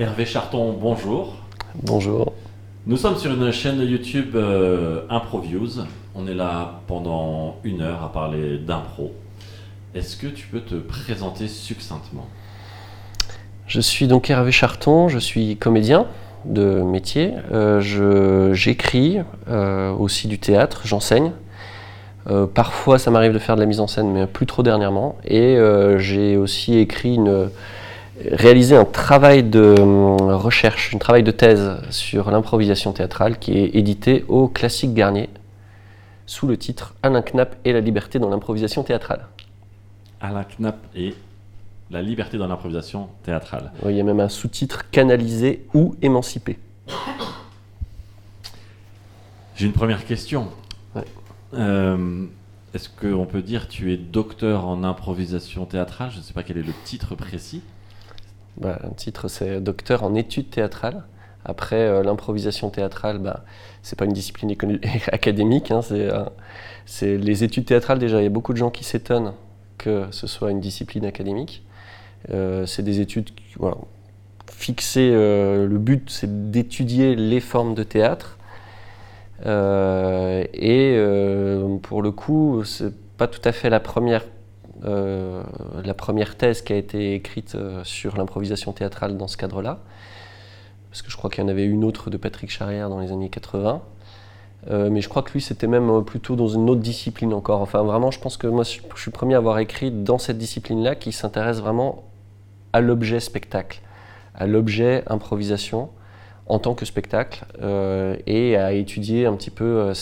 Hervé Charton, bonjour. Bonjour. Nous sommes sur une chaîne YouTube euh, ImproViews. On est là pendant une heure à parler d'impro. Est-ce que tu peux te présenter succinctement? Je suis donc Hervé Charton, je suis comédien de métier. Euh, J'écris euh, aussi du théâtre, j'enseigne. Euh, parfois, ça m'arrive de faire de la mise en scène, mais plus trop dernièrement. Et euh, j'ai aussi écrit une, réalisé un travail de hum, recherche, un travail de thèse sur l'improvisation théâtrale qui est édité au Classique Garnier sous le titre Alain Knapp et la liberté dans l'improvisation théâtrale. Alain Knapp et la liberté dans l'improvisation théâtrale. Il y a même un sous-titre canalisé ou émancipé. J'ai une première question. Ouais. Euh, Est-ce qu'on peut dire tu es docteur en improvisation théâtrale? Je ne sais pas quel est le titre précis. Bah, un titre, c'est docteur en études théâtrales. Après, euh, l'improvisation théâtrale, bah, c'est pas une discipline académique. hein, euh, c'est les études théâtrales. Déjà, il y a beaucoup de gens qui s'étonnent que ce soit une discipline académique. Euh, c'est des études voilà, fixées. le but, c'est d'étudier les formes de théâtre. Et pour le coup, c'est pas tout à fait la première euh, la première thèse qui a été écrite euh, sur l'improvisation théâtrale dans ce cadre-là, parce que je crois qu'il y en avait une autre de Patrick Charrière dans les années 80. Euh, mais je crois que lui, c'était même plutôt dans une autre discipline encore. Enfin, vraiment, je pense que moi, je suis le premier à avoir écrit dans cette discipline-là qui s'intéresse vraiment à l'objet spectacle, à l'objet improvisation en tant que spectacle, et à étudier un petit peu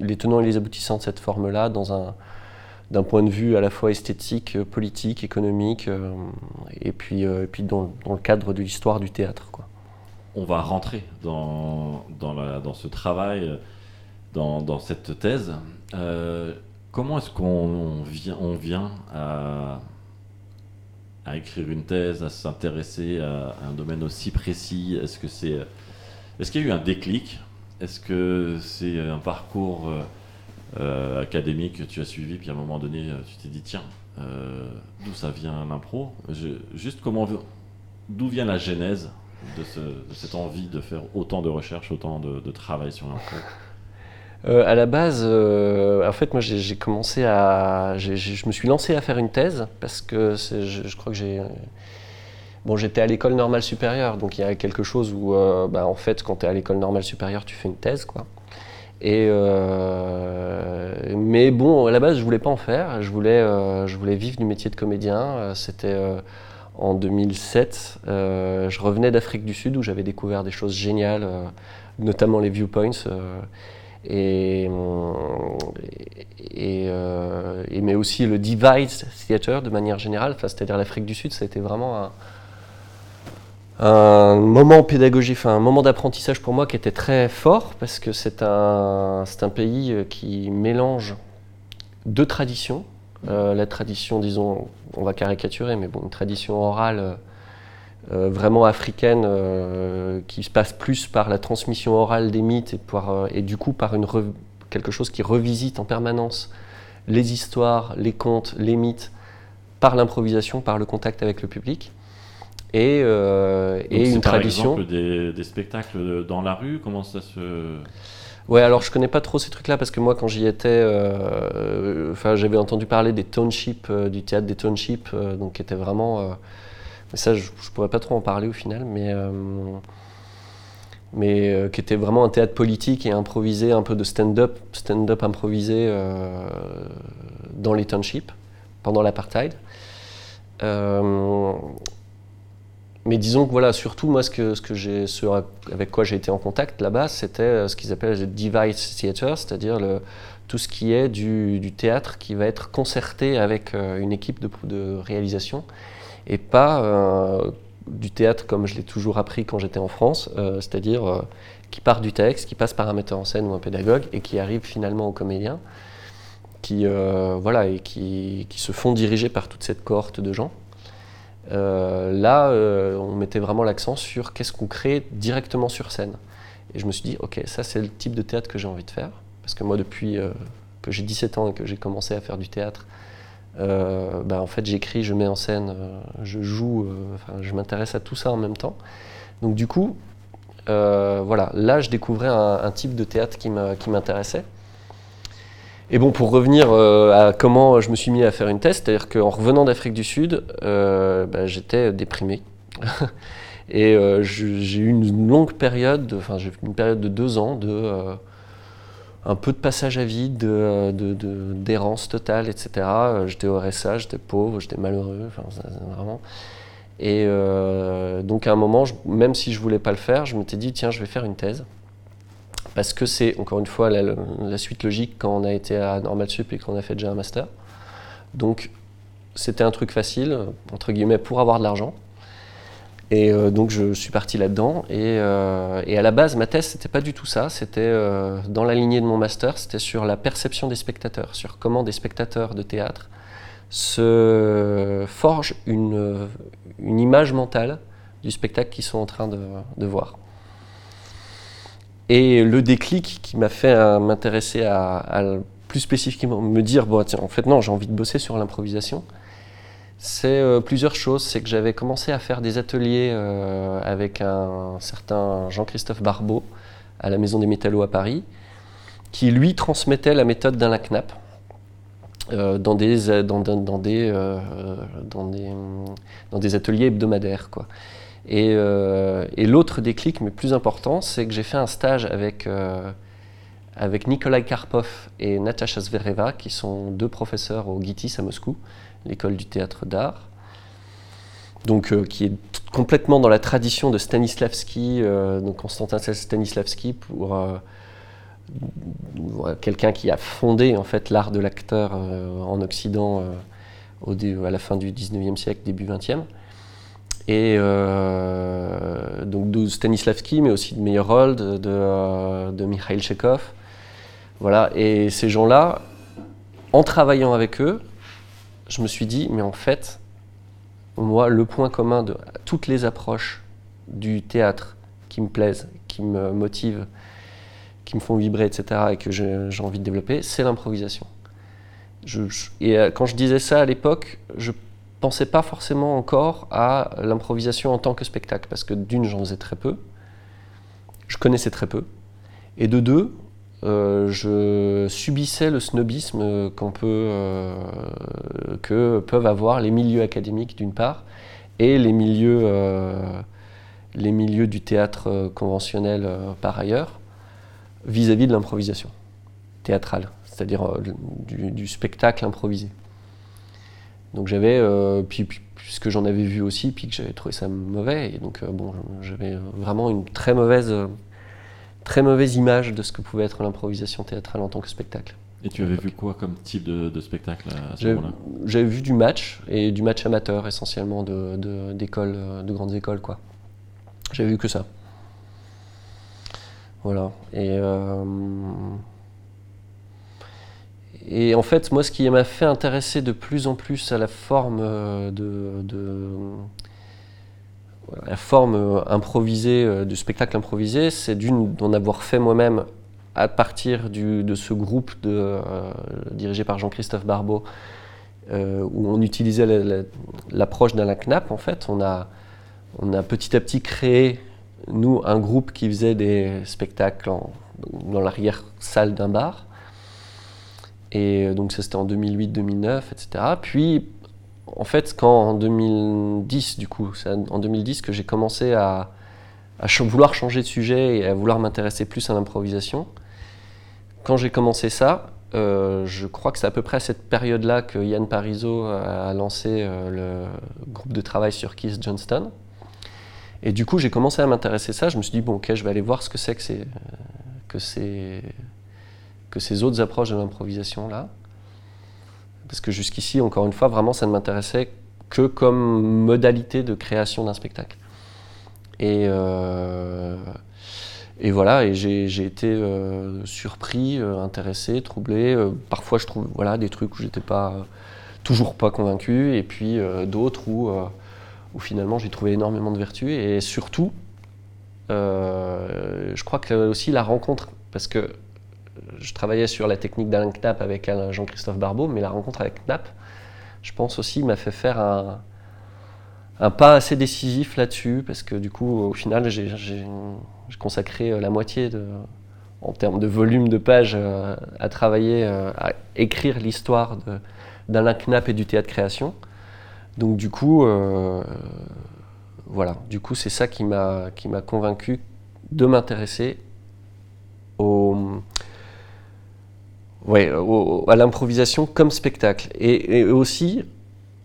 les tenants et les aboutissants de cette forme-là dans un, d'un point de vue à la fois esthétique, euh, politique, économique, euh, et puis, euh, dans, le cadre de l'histoire du théâtre. On va rentrer dans, ce travail, dans, cette thèse. Comment est-ce qu'on vient, à, à écrire une thèse, à s'intéresser à, un domaine aussi précis? Est-ce que c'est, est-ce qu'il y a eu un déclic? Est-ce que c'est un parcours euh, académique que tu as suivi, puis à un moment donné, euh, tu t'es dit tiens, euh, d'où ça vient l'impro? Juste comment, d'où vient la genèse de, ce- de cette envie de faire autant de recherches, autant de, travail sur l'impro? Euh, à la base, en fait, moi, j'ai commencé à, je me suis lancé à faire une thèse parce que je, crois que j'ai, bon, j'étais à l'école normale supérieure, donc il y a quelque chose où, bah, en fait, quand tu es à l'école normale supérieure, tu fais une thèse, quoi. Euh, mais bon, à la base, je voulais pas en faire. Je voulais, euh, je voulais vivre du métier de comédien. Euh, C'était en 2007. Euh, je revenais d'Afrique du Sud où j'avais découvert des choses géniales, notamment les viewpoints. et, mais aussi le device theater de manière générale, c'est-à-dire l'Afrique du Sud, ça a été vraiment un, un moment pédagogique, un moment d'apprentissage pour moi qui était très fort parce que c'est un, un pays euh, qui mélange deux traditions. Euh, la tradition, disons, on va caricaturer, mais bon, une tradition orale euh, vraiment africaine qui se passe plus par la transmission orale des mythes et, par, et du coup par une quelque chose qui revisite en permanence les histoires, les contes, les mythes par l'improvisation, par le contact avec le public. Et, euh, et une par tradition. exemple des, des spectacles dans la rue Comment ça se. Ouais, alors je connais pas trop ces trucs-là parce que moi, quand j'y étais, euh, enfin, j'avais entendu parler des townships, euh, du théâtre des townships, euh, donc qui était vraiment. mais ça, je, je pourrais pas trop en parler au final, mais. mais qui était vraiment un théâtre politique et improvisé, un peu de stand-up, stand-up improvisé dans les townships pendant l'apartheid. Mais disons que voilà, surtout moi, ce, que, ce, que avec quoi j'ai été en contact là-bas, c'était euh, ce qu'ils appellent le device theater, c'est-à-dire tout ce qui est du, théâtre qui va être concerté avec euh, une équipe de, réalisation et pas euh, du théâtre comme je l'ai toujours appris quand j'étais en France, c'est-à-dire qui part du texte, qui passe par un metteur en scène ou un pédagogue et qui arrive finalement au comédien, qui, voilà, et qui, qui se font diriger par toute cette cohorte de gens. Euh, là, euh, on mettait vraiment l'accent sur qu'est-ce qu'on crée directement sur scène. Et je me suis dit, ok, ça c'est le type de théâtre que j'ai envie de faire. Parce que moi, depuis euh, que j'ai 17 ans et que j'ai commencé à faire du théâtre, euh, bah, en fait, j'écris, je mets en scène, je joue, je m'intéresse à tout ça en même temps. Donc du coup, voilà, là je découvrais un, type de théâtre qui m'intéressait. Et bon, pour revenir à comment je me suis mis à faire une thèse, c'est-à-dire qu'en revenant d'Afrique du Sud, bah, j'étais déprimé. Et euh, j'ai eu une longue période, enfin j'ai une période de deux ans de euh, un peu de passage à vide, d'errance de, de, totale, etc. J'étais au RSA, j'étais pauvre, j'étais malheureux, enfin vraiment. Et euh, donc à un moment, même si je voulais pas le faire, je m'étais dit tiens, je vais faire une thèse. Parce que c'est encore une fois la, suite logique quand on a été à Normal Sup et qu'on a fait déjà un master. Donc c'était un truc facile, entre guillemets, pour avoir de l'argent. Et euh, donc je suis parti là-dedans. Euh, et, à la base, ma thèse, c'était pas du tout ça. C'était euh, dans la lignée de mon master, c'était sur la perception des spectateurs, sur comment des spectateurs de théâtre se forgent une, image mentale du spectacle qu'ils sont en train de, voir. Et le déclic qui m'a fait m'intéresser à, plus spécifiquement me dire, bon, en fait non, j'ai envie de bosser sur l'improvisation c'est euh, plusieurs choses. C'est que j'avais commencé à faire des ateliers euh, avec un, certain Jean-Christophe Barbeau à la Maison des Métallos à Paris, qui lui transmettait la méthode euh, dans, des, dans, des, dans des ateliers hebdomadaires. Quoi. Et, et l'autre déclic, mais plus important, c'est que j'ai fait un stage avec, avec Nikolai Karpov et Natasha Zvereva, qui sont deux professeurs au GITIS à Moscou l'école du théâtre d'art, donc euh, qui est complètement dans la tradition de Stanislavski, euh, donc Constantin Stanislavski pour euh, quelqu'un qui a fondé en fait l'art de l'acteur en Occident à la fin du 19e siècle, début 20e. Et donc de Stanislavski, mais aussi de Meyerhold, de, de Mikhail Chekhov. Voilà, et ces gens-là, en travaillant avec eux, je me suis dit, mais en fait, moi, le point commun de toutes les approches du théâtre qui me plaisent, qui me motivent, qui me font vibrer, etc., et que j'ai envie de développer, c'est l'improvisation. et euh, quand je disais ça à l'époque, je pensais pas forcément encore à l'improvisation en tant que spectacle, parce que d'une, j'en faisais très peu, je connaissais très peu, et de deux, euh, je subissais le snobisme qu'on peut, euh, que peuvent avoir les milieux académiques d'une part et les milieux, euh, les milieux du théâtre conventionnel par ailleurs vis-à-vis de l'improvisation théâtrale, c'est-à-dire du, spectacle improvisé. Donc j'avais, puis, puisque j'en avais vu aussi, puis que j'avais trouvé ça mauvais, et donc bon, j'avais vraiment une très mauvaise très mauvaise image de ce que pouvait être l'improvisation théâtrale en tant que spectacle. Et tu avais vu quoi comme type de, spectacle à ce moment-là? J'avais vu du match, et du match amateur essentiellement, de, d'écoles, de, de, grandes écoles. quoi. J'avais vu que ça. Voilà. Et, euh, et en fait, moi, ce qui m'a fait intéresser de plus en plus à la forme euh, de, la forme euh, improvisée euh, du spectacle improvisé, c'est d'une d'en avoir fait moi-même à partir de ce groupe dirigé par Jean-Christophe Barbeau, où on utilisait l'approche d'Alain Knapp. En fait, on a, on a petit à petit créé, nous, un groupe qui faisait des spectacles dans l'arrière-salle d'un bar. Et donc ça c'était en 2008-2009, etc. Puis en fait, quand en 2010, du coup, c'est en 2010 que j'ai commencé à, vouloir changer de sujet et à vouloir m'intéresser plus à l'improvisation, quand j'ai commencé ça, euh, je crois que c'est à peu près à cette période-là que Yann Parizeau a lancé euh, le groupe de travail sur Keith Johnston. Et du coup, j'ai commencé à m'intéresser à ça. Je me suis dit, bon, ok, je vais aller voir ce que c'est que, que, que ces autres approches de l'improvisation-là. Parce que jusqu'ici, encore une fois, vraiment, ça ne m'intéressait que comme modalité de création d'un spectacle. Et, euh, voilà, et j'ai été euh, surpris, euh, intéressé, troublé. parfois, je trouve voilà, des trucs où j'étais pas toujours pas convaincu, et puis d'autres où, où finalement j'ai trouvé énormément de vertus. Et surtout, je crois que aussi la rencontre, parce que je travaillais sur la technique d'Alain Knapp avec Jean-Christophe Barbeau, mais la rencontre avec Knapp, je pense aussi, m'a fait faire un, pas assez décisif là-dessus, parce que du coup, au final, j'ai consacré la moitié en termes de volume de pages à travailler, à écrire l'histoire d'Alain Knapp et du théâtre création. Donc du coup, voilà, du coup, c'est ça qui m'a convaincu de m'intéresser au, ouais, à l'improvisation comme spectacle. Et, aussi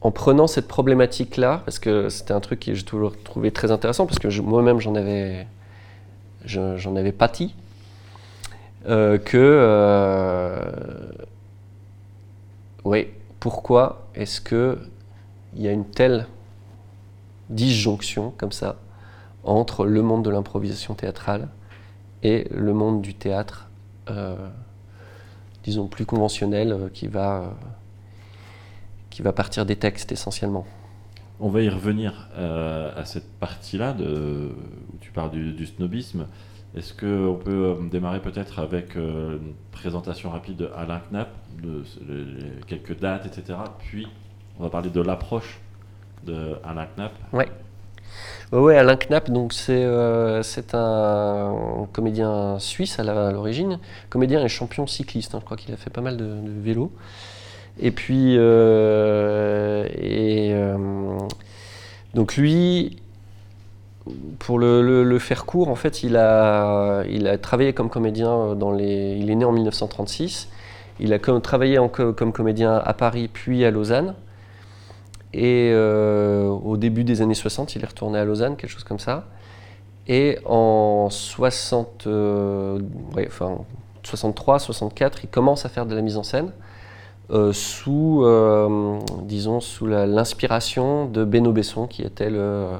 en prenant cette problématique-là, parce que c'était un truc que j'ai toujours trouvé très intéressant, parce que moi-même j'en avais, j'en avais pâti, euh, que, euh, pourquoi est-ce que il y a une telle disjonction comme ça entre le monde de l'improvisation théâtrale et le monde du théâtre, euh, disons plus conventionnel, euh, qui, va, euh, qui va partir des textes essentiellement. On va y revenir à cette partie-là où tu parles du, snobisme. Est-ce qu'on peut démarrer peut-être avec une présentation rapide de Alain Knapp, de, quelques dates, etc. Puis on va parler de l'approche de Alain Knapp. Ouais. Oui, Alain Knapp, c'est euh, un comédien suisse à l'origine, comédien et champion cycliste. Hein. je crois qu'il a fait pas mal de, vélo. Et puis, euh, et, euh, donc lui, pour le, faire court, en fait, il a, il a travaillé comme comédien dans les. Il est né en 1936. Il a travaillé comme comédien à Paris puis à Lausanne. Et euh, au début des années 60, il est retourné à Lausanne, quelque chose comme ça. Et en 60, euh, enfin, 63, 64, il commence à faire de la mise en scène euh, sous, disons, sous l'inspiration de Benno Besson, qui était le,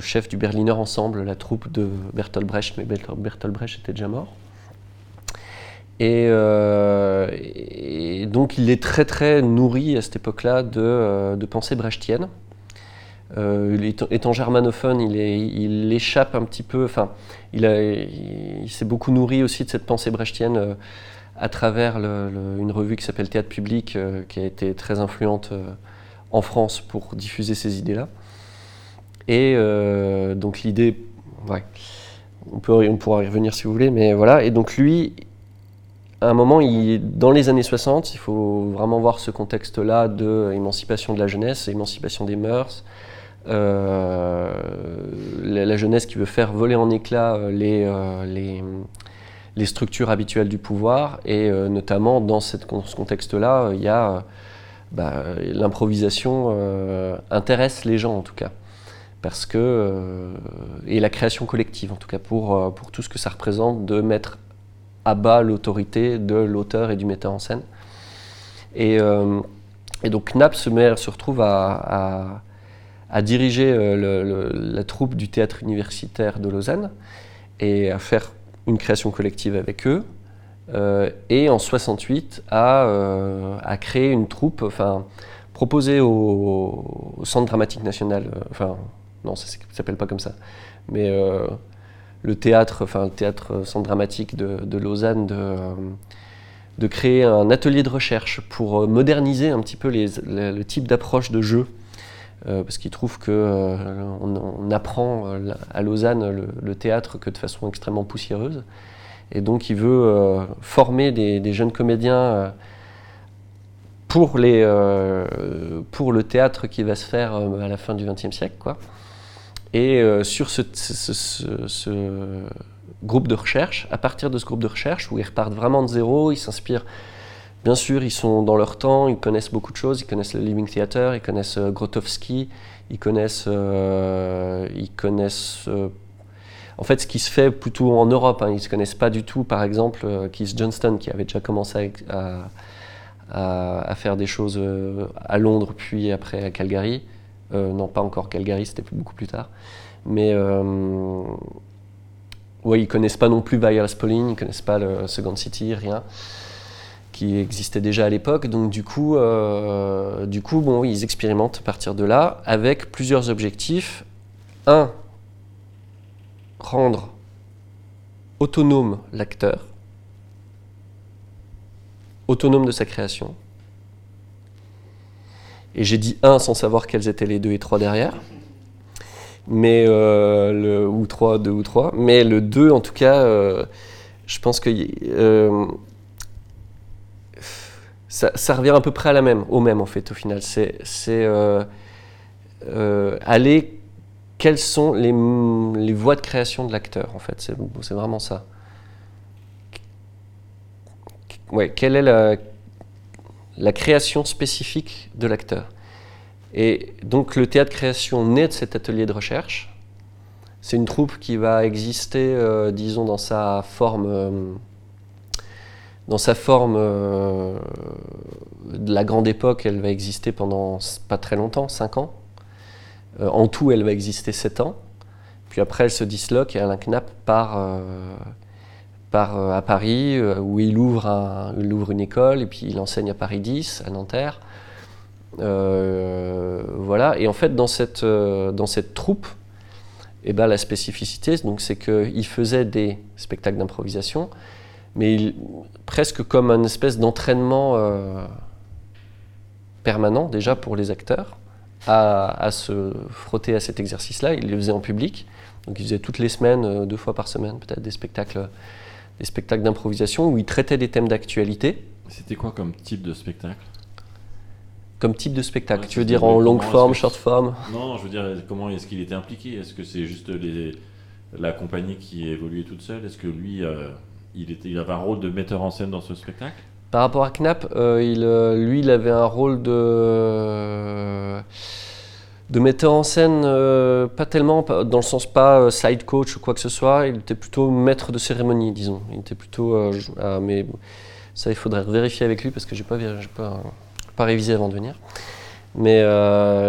chef du Berliner Ensemble, la troupe de Bertolt Brecht, mais Bertolt Brecht était déjà mort. Euh, et, donc il est très très nourri à cette époque-là de, euh, de pensée brechtienne. Euh, étant, germanophone, il, échappe un petit peu, enfin, il, s'est beaucoup nourri aussi de cette pensée brechtienne à travers une revue qui s'appelle Théâtre Public, qui a été très influente en France pour diffuser ces idées-là. Et donc l'idée, on, on pourra y revenir si vous voulez, mais voilà. Et donc lui, à un moment, dans les années 60, il faut vraiment voir ce contexte-là de émancipation de la jeunesse, émancipation des mœurs, euh, la, jeunesse qui veut faire voler en éclats euh, euh, les, les, structures habituelles du pouvoir, et notamment dans ce contexte-là, il y a bah, l'improvisation intéresse les gens en tout cas. Parce que, et la création collective en tout cas, pour, pour tout ce que ça représente de mettre abat l'autorité de l'auteur et du metteur en scène. Et, euh, donc Knapp se, met, se retrouve à, diriger euh, la troupe du théâtre universitaire de Lausanne et à faire une création collective avec eux. Euh, et en 68 à, à, créer une troupe, enfin proposer au, Centre dramatique national, enfin non ça s'appelle pas comme ça, mais le théâtre, enfin le théâtre centre dramatique de, Lausanne, de, euh, de, créer un atelier de recherche pour euh, moderniser un petit peu les, le type d'approche de jeu. Euh, parce qu'il trouve que on, apprend à Lausanne le, théâtre que de façon extrêmement poussiéreuse. Et donc il veut former des, jeunes comédiens pour, les, pour le théâtre qui va se faire à la fin du XXe siècle. Quoi. Et euh, sur ce, groupe de recherche, à partir de ce groupe de recherche, où ils repartent vraiment de zéro, ils s'inspirent, bien sûr, ils sont dans leur temps, ils connaissent beaucoup de choses, ils connaissent le Living Theater, ils connaissent euh, Grotowski, ils connaissent... Euh, ils connaissent en fait, ce qui se fait plutôt en Europe, hein, ils ne se connaissent pas du tout, par exemple, Keith Johnston, qui avait déjà commencé à faire des choses à Londres, puis après à Calgary. Euh, non, pas encore Calgary, c'était beaucoup plus tard. Mais euh, ouais, ils connaissent pas non plus Viola Spolin, ils connaissent pas le Second City, rien qui existait déjà à l'époque. Donc du coup, euh, du coup, bon, ils expérimentent à partir de là avec plusieurs objectifs. Un, rendre autonome l'acteur, autonome de sa création. Et j'ai dit un sans savoir quels étaient les deux et trois derrière. Mais euh, le, ou trois, deux ou trois. Mais le 2, en tout cas, euh, je pense que euh, ça, revient à peu près à la même, au même en fait, au final. C'est aller. Quelles sont les, les voies de création de l'acteur en fait c'est vraiment ça. Ouais, quelle est la, la création spécifique de l'acteur Et donc le théâtre création naît de cet atelier de recherche. C'est une troupe qui va exister, euh, disons, dans sa forme, euh, dans sa forme euh, de la grande époque. Elle va exister pendant pas très longtemps, 5 ans. En tout, elle va exister 7 ans. Puis après, elle se disloque et Alain Knapp part, euh, à Paris, euh, où il ouvre, il ouvre une école et puis il enseigne à Paris 10, à Nanterre. Euh, voilà. Et en fait, dans cette, dans cette troupe, eh ben, la spécificité, c'est qu'il faisait des spectacles d'improvisation, mais presque comme un espèce d'entraînement permanent déjà pour les acteurs à, à se frotter à cet exercice-là. Il les faisait en public, donc il faisait toutes les semaines, deux fois par semaine peut-être, des spectacles, des spectacles d'improvisation où il traitait des thèmes d'actualité. C'était quoi comme type de spectacle? Comme type de spectacle. Ouais, tu veux dire en longue forme, short form Non, je veux dire, comment est-ce qu'il était impliqué? Est-ce que c'est juste les, la compagnie qui évoluait toute seule? Est-ce que lui, euh, il, était, il avait un rôle de metteur en scène dans ce spectacle? Par rapport à Knapp, euh, il, euh, lui, il avait un rôle de, de metteur en scène, euh, pas tellement, dans le sens pas euh, side coach ou quoi que ce soit, il était plutôt maître de cérémonie, disons. Il était plutôt. euh, ah, mais ça, il faudrait vérifier avec lui parce que j'ai pas, pas, pas révisé avant de venir. Mais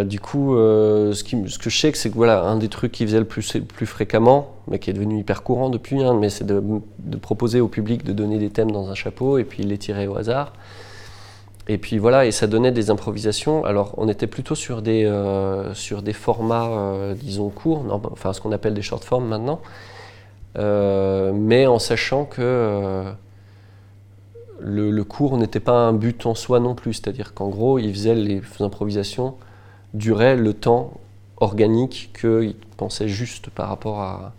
du coup, ce, que je sais, c'est que voilà, un des trucs qu'il faisait le plus, plus fréquemment, mais qui est devenu hyper courant depuis, hein, mais c'est de, de proposer au public de donner des thèmes dans un chapeau et puis les tirer au hasard. Et puis voilà, et ça donnait des improvisations. Alors, on était plutôt sur des, euh, sur des formats, euh, disons, courts, enfin ce qu'on appelle des short forms maintenant, Euh, mais en sachant que le, le cours n'était pas un but en soi non plus. C'est-à-dire qu'en gros, il faisait les improvisations duraient le temps organique qu'il pensait juste par rapport à,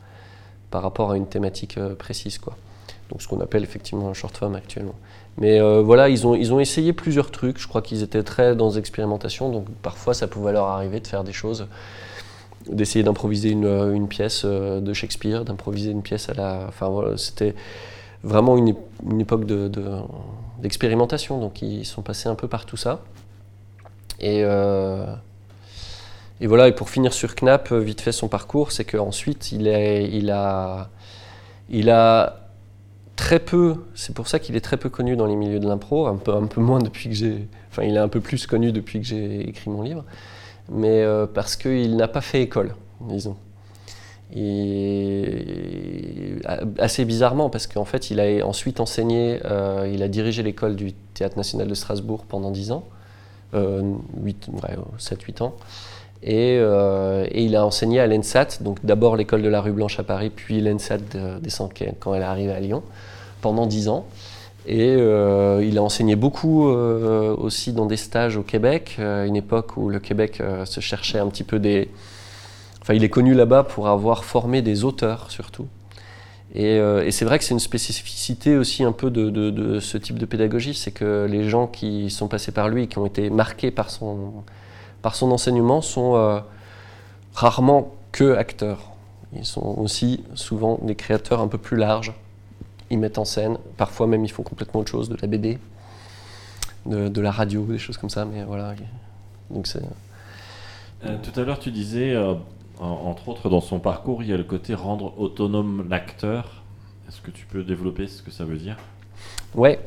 par rapport à une thématique précise. Quoi. Donc ce qu'on appelle effectivement un short form actuellement. Mais euh, voilà, ils ont, ils ont essayé plusieurs trucs. Je crois qu'ils étaient très dans l'expérimentation. Donc parfois, ça pouvait leur arriver de faire des choses, d'essayer d'improviser une, euh, pièce euh, de Shakespeare, d'improviser une pièce à la. Enfin voilà, c'était vraiment une, une époque de- de- d'expérimentation. Donc ils sont passés un peu par tout ça. Et, et voilà, et pour finir sur Knapp, vite fait son parcours, c'est qu'ensuite il, est, il, a, il a très peu, c'est pour ça qu'il est très peu connu dans les milieux de l'impro, un peu, un peu moins depuis que j'ai. Enfin, il est un peu plus connu depuis que j'ai écrit mon livre, mais euh, parce qu'il n'a pas fait école, disons. Et assez bizarrement, parce qu'en fait, il a ensuite enseigné, euh, il a dirigé l'école du Théâtre national de Strasbourg pendant 10 ans, euh, 8, ouais, 7-8 ans. Et, euh, et il a enseigné à l'ENSAT, donc d'abord l'école de la rue Blanche à Paris, puis l'ENSAT quand elle est arrivée à Lyon, pendant 10 ans. Et euh, il a enseigné beaucoup euh, aussi dans des stages au Québec, euh, une époque où le Québec se cherchait un petit peu des... Enfin, il est connu là-bas pour avoir formé des auteurs surtout. Et, c'est vrai que c'est une spécificité aussi un peu de, ce type de pédagogie, c'est que les gens qui sont passés par lui qui ont été marqués par son, par son enseignement sont euh, rarement que acteurs. Ils sont aussi souvent des créateurs un peu plus larges. Ils mettent en scène, parfois même ils font complètement autre chose, de la BD, de, de la radio, des choses comme ça, mais voilà. Donc c'est... Euh, tout à l'heure, tu disais, euh, en- entre autres, dans son parcours, il y a le côté rendre autonome l'acteur. Est-ce que tu peux développer ce que ça veut dire? Ouais.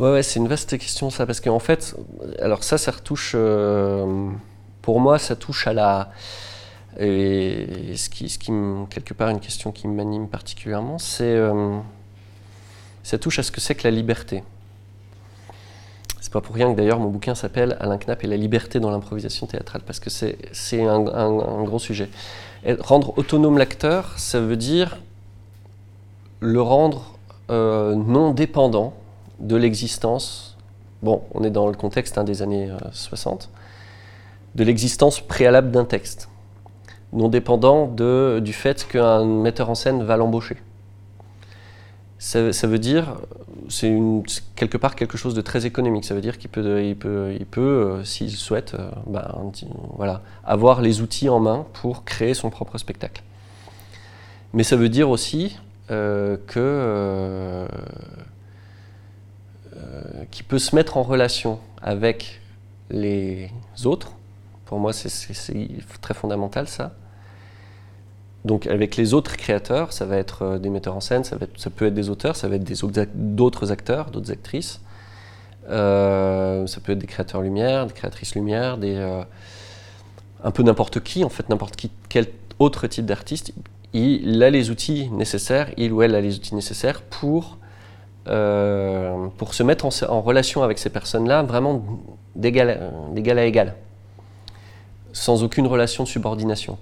Ouais, ouais, c'est une vaste question ça, parce qu'en fait, alors ça, ça retouche, euh, pour moi, ça touche à la, et ce qui, ce qui quelque part, une question qui m'anime particulièrement, c'est, euh, ça touche à ce que c'est que la liberté. C'est pas pour rien que d'ailleurs mon bouquin s'appelle Alain Knapp et la liberté dans l'improvisation théâtrale, parce que c'est, c'est un, un- gros sujet. Et rendre autonome l'acteur, ça veut dire le rendre euh, non dépendant de l'existence bon, on est dans le contexte hein, des années 60, de l'existence préalable d'un texte, non dépendant du fait qu'un metteur en scène va l'embaucher. Ça, veut dire, c'est quelque part quelque chose de très économique. Ça veut dire qu'il peut, il euh, s'il souhaite, euh, voilà, avoir les outils en main pour créer son propre spectacle. Mais ça veut dire aussi euh, que euh, qu'il peut se mettre en relation avec les autres. Pour moi, c'est très fondamental ça donc avec les autres créateurs, ça va être euh, des metteurs en scène, ça, peut être des auteurs, ça va être d'autres acteurs, d'autres actrices. Euh, ça peut être des créateurs lumière, des créatrices lumière, un peu n'importe qui, en fait n'importe qui, quel autre type d'artiste. Il a les outils nécessaires, il ou elle a les outils nécessaires pour, pour se mettre en, relation avec ces personnes-là vraiment d'égal à égal, sans aucune relation de subordination.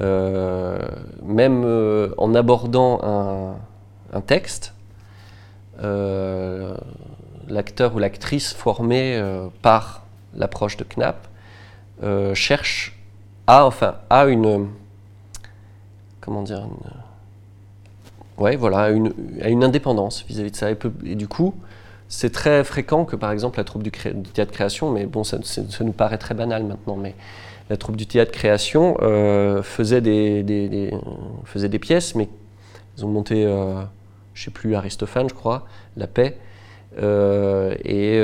Euh, même euh, en abordant un, texte, euh, l'acteur ou l'actrice formé par l'approche de Knapp cherche à, enfin, à une, comment dire, ouais, voilà, une, à une indépendance vis-à-vis de ça. Et, du coup, c'est très fréquent que, par exemple, la troupe du, théâtre création, mais bon, ça, ça, nous paraît très banal maintenant, mais la troupe du théâtre création euh, faisait, des, faisait des pièces, mais ils ont monté, euh, je ne sais plus, Aristophane, je crois, La Paix. Euh, et,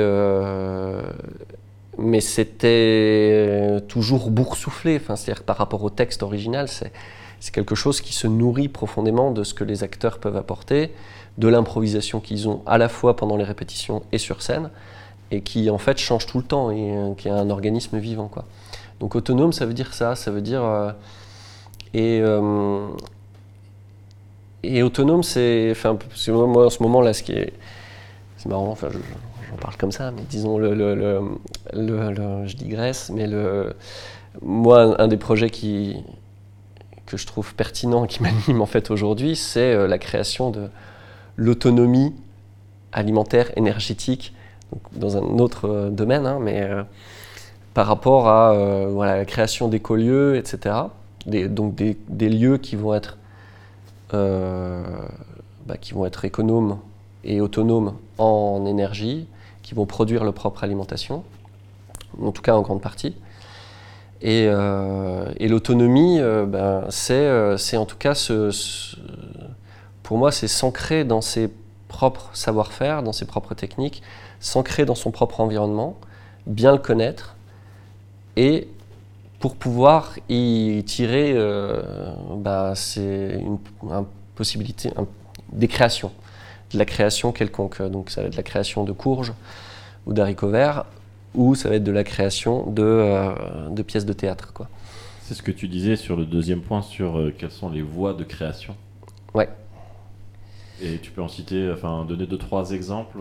mais c'était toujours boursouflé, c'est-à-dire par rapport au texte original, c'est, c'est quelque chose qui se nourrit profondément de ce que les acteurs peuvent apporter, de l'improvisation qu'ils ont à la fois pendant les répétitions et sur scène, et qui en fait change tout le temps, et qui est un organisme vivant. Donc autonome, ça veut dire ça, ça veut dire... Euh, et, euh, et autonome, c'est... Enfin, moi, en ce moment, là, ce qui est... C'est marrant, j'en parle comme ça, mais disons, le, je digresse, mais le, moi, un des projets qui, que je trouve pertinent, qui m'anime en fait aujourd'hui, c'est euh, la création de l'autonomie alimentaire, énergétique, dans un autre domaine, hein, mais par rapport à euh, la création d'écolieux, etc. donc des, lieux qui vont être, euh, bah, qui vont être économes et autonomes en énergie, qui vont produire leur propre alimentation, en tout cas en grande partie. Et, euh, l'autonomie, ben, c'est en tout cas, pour moi, c'est s'ancrer dans ses propres savoir-faire, dans ses propres techniques, s'ancrer dans son propre environnement, bien le connaître, et pour pouvoir y tirer, euh, c'est une, possibilité, des créations, de la création quelconque. Donc ça va être de la création de courges ou d'haricots verts, ou ça va être de la création de, euh, de pièces de théâtre. Quoi. C'est ce que tu disais sur le deuxième point, sur euh, quelles sont les voies de création. Ouais. Et tu peux en citer, enfin, donner deux, trois exemples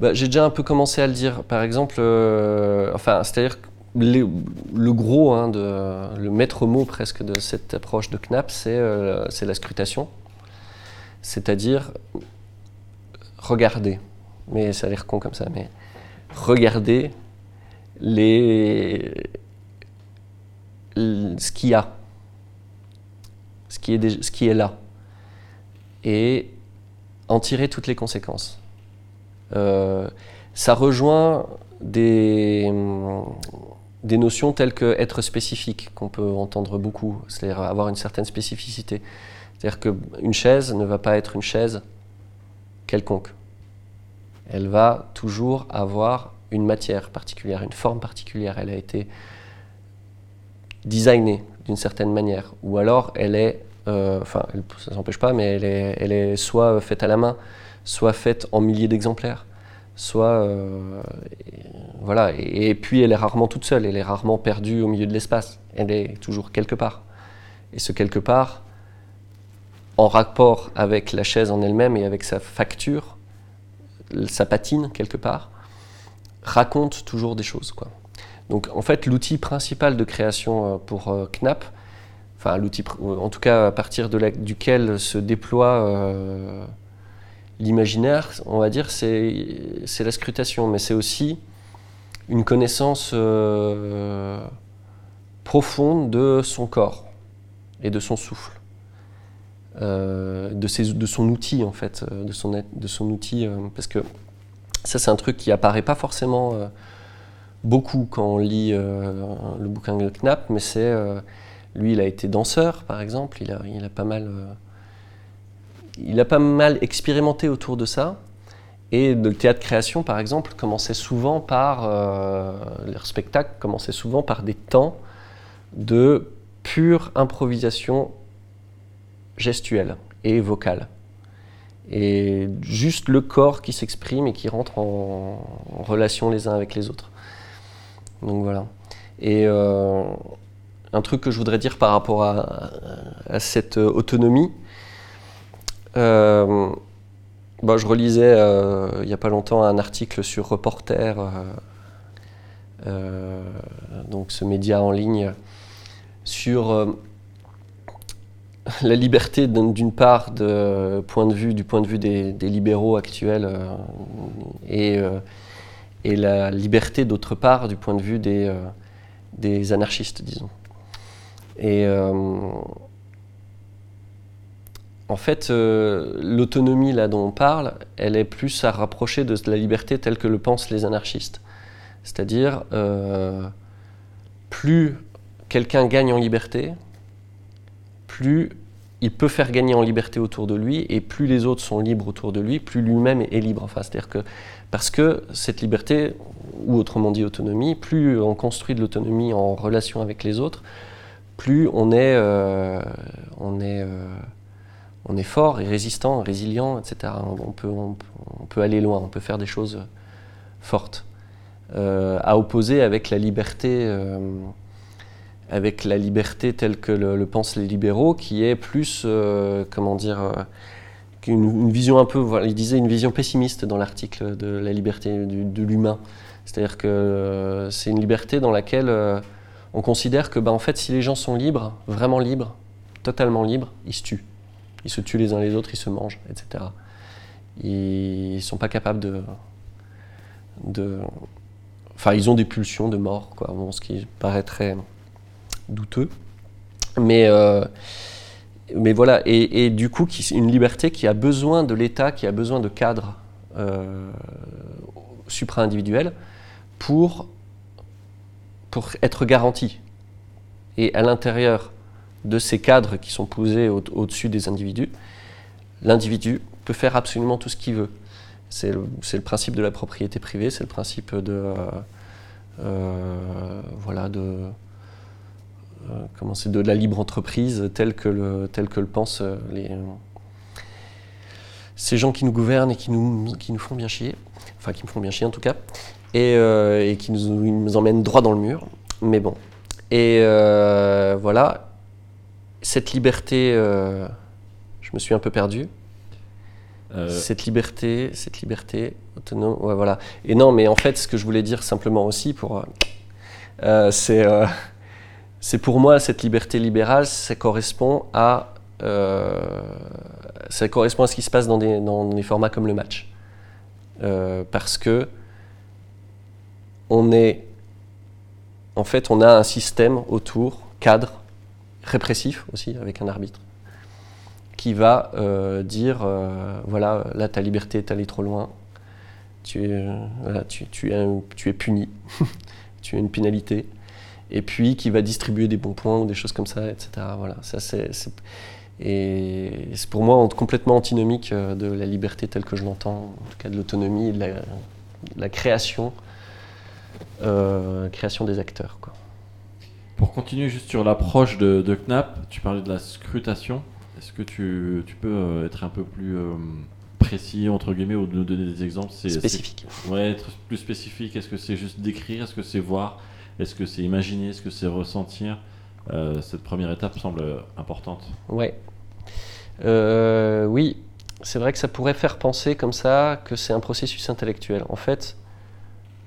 bah, j'ai déjà un peu commencé à le dire. Par exemple, euh, enfin, c'est-à-dire le gros, hein, de, le maître mot presque de cette approche de Knapp, c'est euh, la scrutation. C'est-à-dire regarder. Mais ça a l'air con comme ça, mais regarder les, ce qu'il y a, ce qui est, là, et en tirer toutes les conséquences. Euh, ça rejoint des, des notions telles que être spécifique, qu'on peut entendre beaucoup, c'est-à-dire avoir une certaine spécificité. C'est-à-dire qu'une chaise ne va pas être une chaise quelconque. Elle va toujours avoir une matière particulière, une forme particulière. Elle a été designée d'une certaine manière. Ou alors elle est, euh, enfin, ça s'empêche pas, mais elle est, elle est soit faite à la main, soit faite en milliers d'exemplaires, soit euh, voilà. Et, puis elle est rarement toute seule, elle est rarement perdue au milieu de l'espace. Elle est toujours quelque part. Et ce quelque part, en rapport avec la chaise en elle-même et avec sa facture, sa patine quelque part, raconte toujours des choses. Donc en fait, l'outil principal de création euh, pour euh, Knapp, enfin l'outil, en tout cas à partir duquel se déploie l'imaginaire, on va dire, c'est la scrutation, mais c'est aussi une connaissance euh, profonde de son corps et de son souffle, euh, de, ses, de, son outil en fait, euh, de son, outil, parce que ça c'est un truc qui apparaît pas forcément beaucoup quand on lit le bouquin de Knapp, mais c'est lui il a été danseur par exemple, il a, il a pas mal il a pas mal expérimenté autour de ça. Et le théâtre création, par exemple, commençait souvent par. Euh, les spectacles commençaient souvent par des temps de pure improvisation gestuelle et vocale. Et juste le corps qui s'exprime et qui rentre en, relation les uns avec les autres. Donc voilà. Et euh, un truc que je voudrais dire par rapport à, cette autonomie, euh, bah, je relisais euh, il n'y a pas longtemps un article sur Reporter, euh, donc ce média en ligne, sur la liberté d'une part du point de vue des, libéraux actuels et, et, la liberté d'autre part du point de vue des, des anarchistes, disons. Et en fait, euh, l'autonomie là dont on parle, elle est plus à rapprocher de la liberté telle que le pensent les anarchistes. C'est-à-dire, euh, plus quelqu'un gagne en liberté, plus il peut faire gagner en liberté autour de lui, et plus les autres sont libres autour de lui, plus lui-même est libre. Enfin, c'est-à-dire que parce que cette liberté, ou autrement dit autonomie, plus on construit de l'autonomie en relation avec les autres, plus on est, euh, est fort et résistant, résilient, etc. On peut, aller loin, on peut faire des choses fortes. Euh, à opposer avec la liberté, euh, avec la liberté telle que le, pensent les libéraux, qui est plus, euh, comment dire, une, vision un peu, voilà, il disait une vision pessimiste dans l'article de la liberté de l'humain. C'est-à-dire que c'est une liberté dans laquelle on considère que, bah, en fait, si les gens sont libres, vraiment libres, totalement libres, ils se tuent. Ils se tuent les uns les autres, ils se mangent, etc. Ils ne sont pas capables de, de. Enfin, ils ont des pulsions de mort, quoi. Ce qui paraît très douteux. Mais, euh, mais voilà, et, du coup, une liberté qui a besoin de l'État, qui a besoin de cadres euh, supra-individuels pour, pour être garantie. Et à l'intérieur de ces cadres qui sont posés au-dessus des individus, l'individu peut faire absolument tout ce qu'il veut. C'est le, principe de la propriété privée, c'est le principe de, euh, euh, voilà, de, euh, comment de la libre entreprise tel que le, tel que le pensent les, ces gens qui nous gouvernent et qui nous, qui nous font bien chier, enfin qui me font bien chier en tout cas, et, et qui nous, nous, emmènent droit dans le mur. Mais bon. Et voilà, cette liberté, euh, je me suis un peu perdu. Euh. Cette liberté, cette liberté autonome, ouais, voilà. Et non, mais en fait, ce que je voulais dire simplement aussi, pour, euh, c'est, c'est pour moi cette liberté libérale, ça correspond à, ça correspond à ce qui se passe dans des, dans des formats comme le match, parce que on est, en fait, on a un système autour, cadre, répressif aussi, avec un arbitre, qui va euh, dire euh, voilà, là, ta liberté est allée trop loin, tu es, tu, tu, es, tu es puni, tu as une pénalité, et puis qui va distribuer des bons points ou des choses comme ça, etc. Voilà, ça c'est. Et c'est pour moi complètement antinomique euh, de la liberté telle que je l'entends, en tout cas de l'autonomie et de la, création, création des acteurs. Quoi. Pour continuer juste sur l'approche de, Knapp, tu parlais de la scrutation. Est-ce que tu, peux euh, être un peu plus euh, précis, entre guillemets, ou nous donner des exemples? Spécifiques. Ouais, être plus spécifique. Est-ce que c'est juste décrire? Est-ce que c'est voir? Est-ce que c'est imaginer Est-ce que c'est ressentir euh, Cette première étape semble importante. Ouais. oui, c'est vrai que ça pourrait faire penser comme ça que c'est un processus intellectuel. En fait,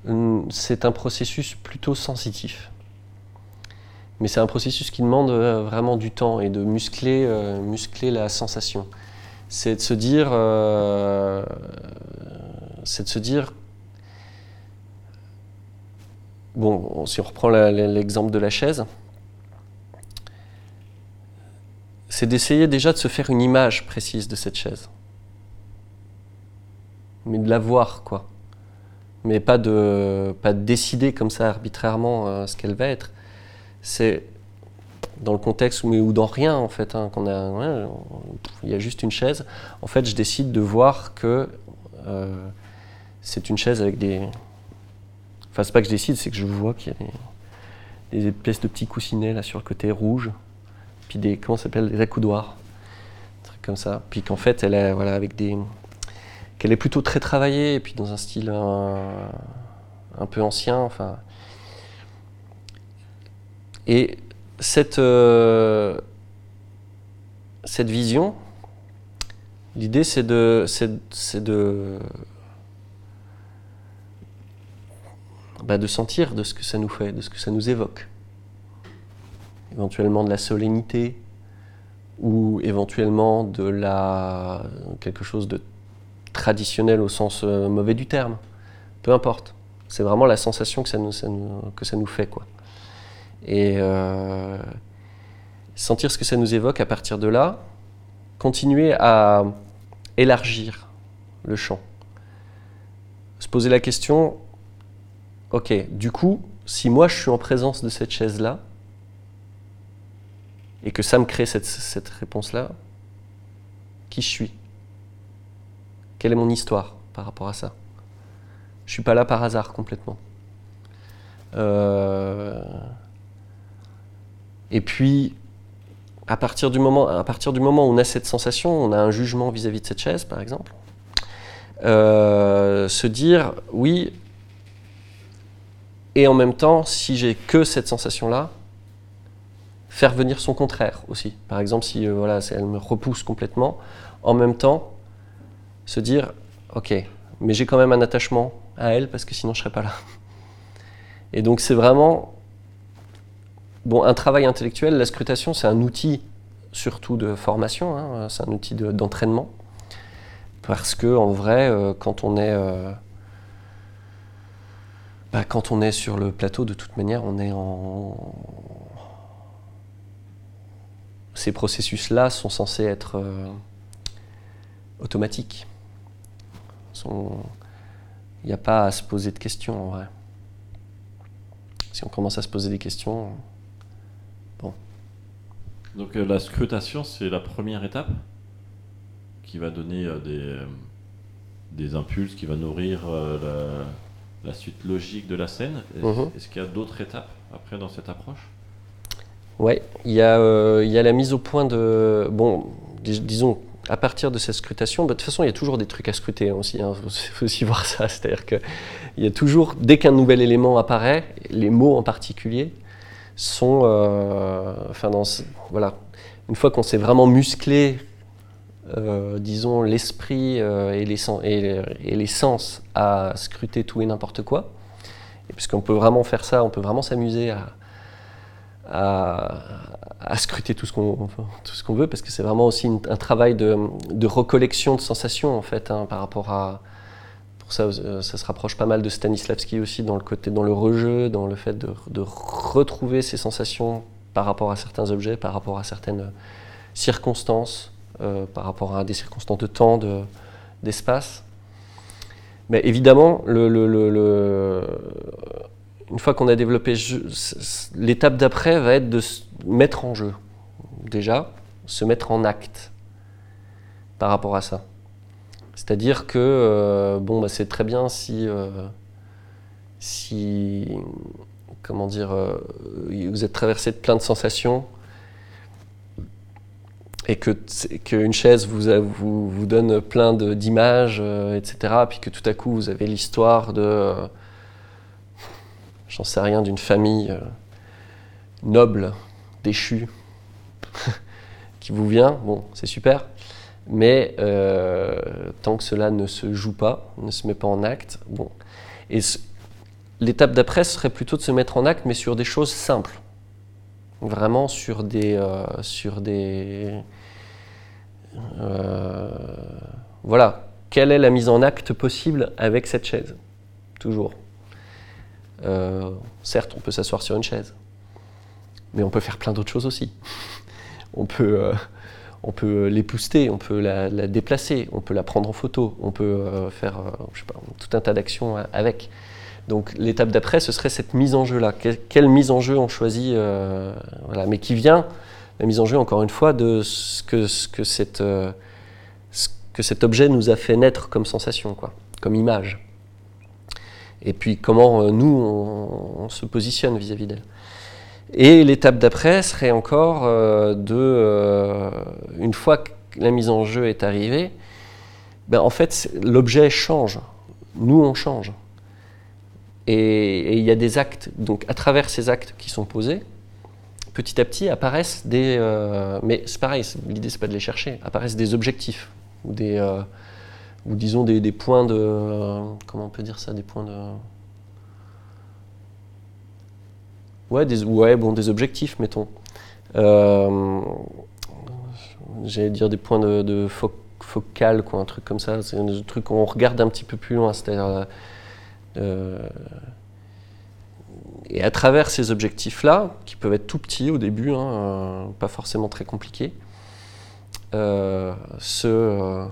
hum, c'est un processus plutôt sensitif. Mais c'est un processus qui demande euh, vraiment du temps et de muscler, euh, muscler la sensation. c'est de se dire, euh, c'est de se dire, bon, si on reprend l'exemple de la chaise, c'est d'essayer déjà de se faire une image précise de cette chaise, mais de la voir, quoi. Mais pas de, pas de décider comme ça arbitrairement euh, ce qu'elle va être. C'est dans le contexte ou, ou dans rien en fait. Hein, il y a juste une chaise. En fait, je décide de voir que euh, c'est une chaise avec des. Enfin, c'est pas que je décide, c'est que je vois qu'il y a des, des, espèces de petits coussinets là sur le côté rouge, puis des comment s'appelle des accoudoirs, des trucs comme ça. Puis qu'en fait, elle est voilà avec des qu'elle est plutôt très travaillée et puis dans un style un, un peu ancien. Enfin. Et cette, euh, cette vision, l'idée c'est de, c'est, de, bah, de sentir de ce que ça nous fait, de ce que ça nous évoque. Éventuellement de la solennité ou éventuellement de la quelque chose de traditionnel au sens euh, mauvais du terme. Peu importe. C'est vraiment la sensation que ça nous, que ça nous fait. Quoi et euh, sentir ce que ça nous évoque à partir de là, continuer à élargir le champ. Se poser la question, ok, du coup, si moi je suis en présence de cette chaise-là, et que ça me crée cette, réponse-là, qui je suis? Quelle est mon histoire par rapport à ça? Je suis pas là par hasard complètement. Euh, et puis, à partir, du moment, à partir du moment où on a cette sensation, on a un jugement vis-à-vis de cette chaise, par exemple, euh, se dire oui, et en même temps, si j'ai que cette sensation-là, faire venir son contraire aussi. Par exemple, si euh, voilà, elle me repousse complètement, en même temps, se dire ok, mais j'ai quand même un attachement à elle parce que sinon je serais pas là. Et donc c'est vraiment Bon, un travail intellectuel, la scrutation, c'est un outil surtout de formation, hein, c'est un outil d'entraînement. parce que en vrai, euh, quand on est euh, bah, quand on est sur le plateau, de toute manière, on est en ces processus-là sont censés être euh, automatiques. Il n'y a pas à se poser de questions en vrai. Si on commence à se poser des questions, donc euh, la scrutation, c'est la première étape qui va donner euh, des, des impulses, qui va nourrir la, suite logique de la scène. Mhm. Est-ce qu'il y a d'autres étapes après dans cette approche? Ouais, il y, a, il y a la mise au point de... Bon, disons, à partir de cette scrutation, bah, de toute façon, il y a toujours des trucs à scruter hein, aussi. Il hein, faut, aussi voir ça. C'est-à-dire qu'il y a toujours, dès qu'un nouvel élément apparaît, les mots en particulier, sont, euh, enfin dans, voilà, une fois qu'on s'est vraiment musclé, euh, disons l'esprit euh, et, les sens, et, sens à scruter tout et n'importe quoi, et puisqu'on peut vraiment faire ça, on peut vraiment s'amuser à, à, scruter tout ce qu'on tout veut, parce que c'est vraiment aussi un travail de, de, recollection de sensations en fait hein, par rapport à pour ça, euh, ça se rapproche pas mal de Stanislavski aussi dans le côté, dans le rejeu, dans le fait de, retrouver ses sensations par rapport à certains objets, par rapport à certaines circonstances, euh, par rapport à des circonstances de temps, d'espace. Mais évidemment, une fois qu'on a développé, l'étape d'après va être de se mettre en jeu. Déjà, se mettre en acte par rapport à ça. C'est-à-dire que euh, bon, bah, c'est très bien si, euh, comment dire, vous êtes traversé de plein de sensations et que qu'une chaise vous, vous, vous, donne plein d'images, etc. Puis que tout à coup vous avez l'histoire de, j'en sais rien, d'une famille noble, déchue, qui vous vient. Bon, c'est super. Mais euh, tant que cela ne se joue pas, ne se met pas en acte, bon. Et l'étape d'après serait plutôt de se mettre en acte, mais sur des choses simples. Vraiment sur des, euh, sur des, euh, voilà, quelle est la mise en acte possible avec cette chaise? Toujours. Euh, certes, on peut s'asseoir sur une chaise, mais on peut faire plein d'autres choses aussi. on peut, euh, on peut l'épouster, on peut la, la, déplacer, on peut la prendre en photo, on peut faire sais pas, tout un tas d'actions avec. Donc l'étape d'après, ce serait cette mise en jeu-là. quelle mise en jeu on choisit, voilà, mais qui vient la mise en jeu, encore une fois, de ce que, euh, ce que cet objet nous a fait naître comme sensation, quoi, comme image. Et puis comment euh, nous, on, se positionne vis-à-vis d'elle. Et l'étape d'après serait encore euh, de, une fois que la mise en jeu est arrivée, ben en fait, l'objet change. Nous, on change. Et il y a des actes, donc à travers ces actes qui sont posés, petit à petit apparaissent des. Euh, mais c'est pareil, l'idée c'est pas de les chercher, apparaissent des objectifs ou des. Euh, ou disons des, points de. Euh, comment on peut dire ça Des points de. Ouais, des, ouais bon, des objectifs, mettons. J'allais dire des points de, de focal, quoi, un truc comme ça. C'est un truc qu'on regarde un petit peu plus loin, c'est-à-dire et à travers ces objectifs-là, qui peuvent être tout petits au début, hein, euh, pas forcément très compliqués, euh, se, euh,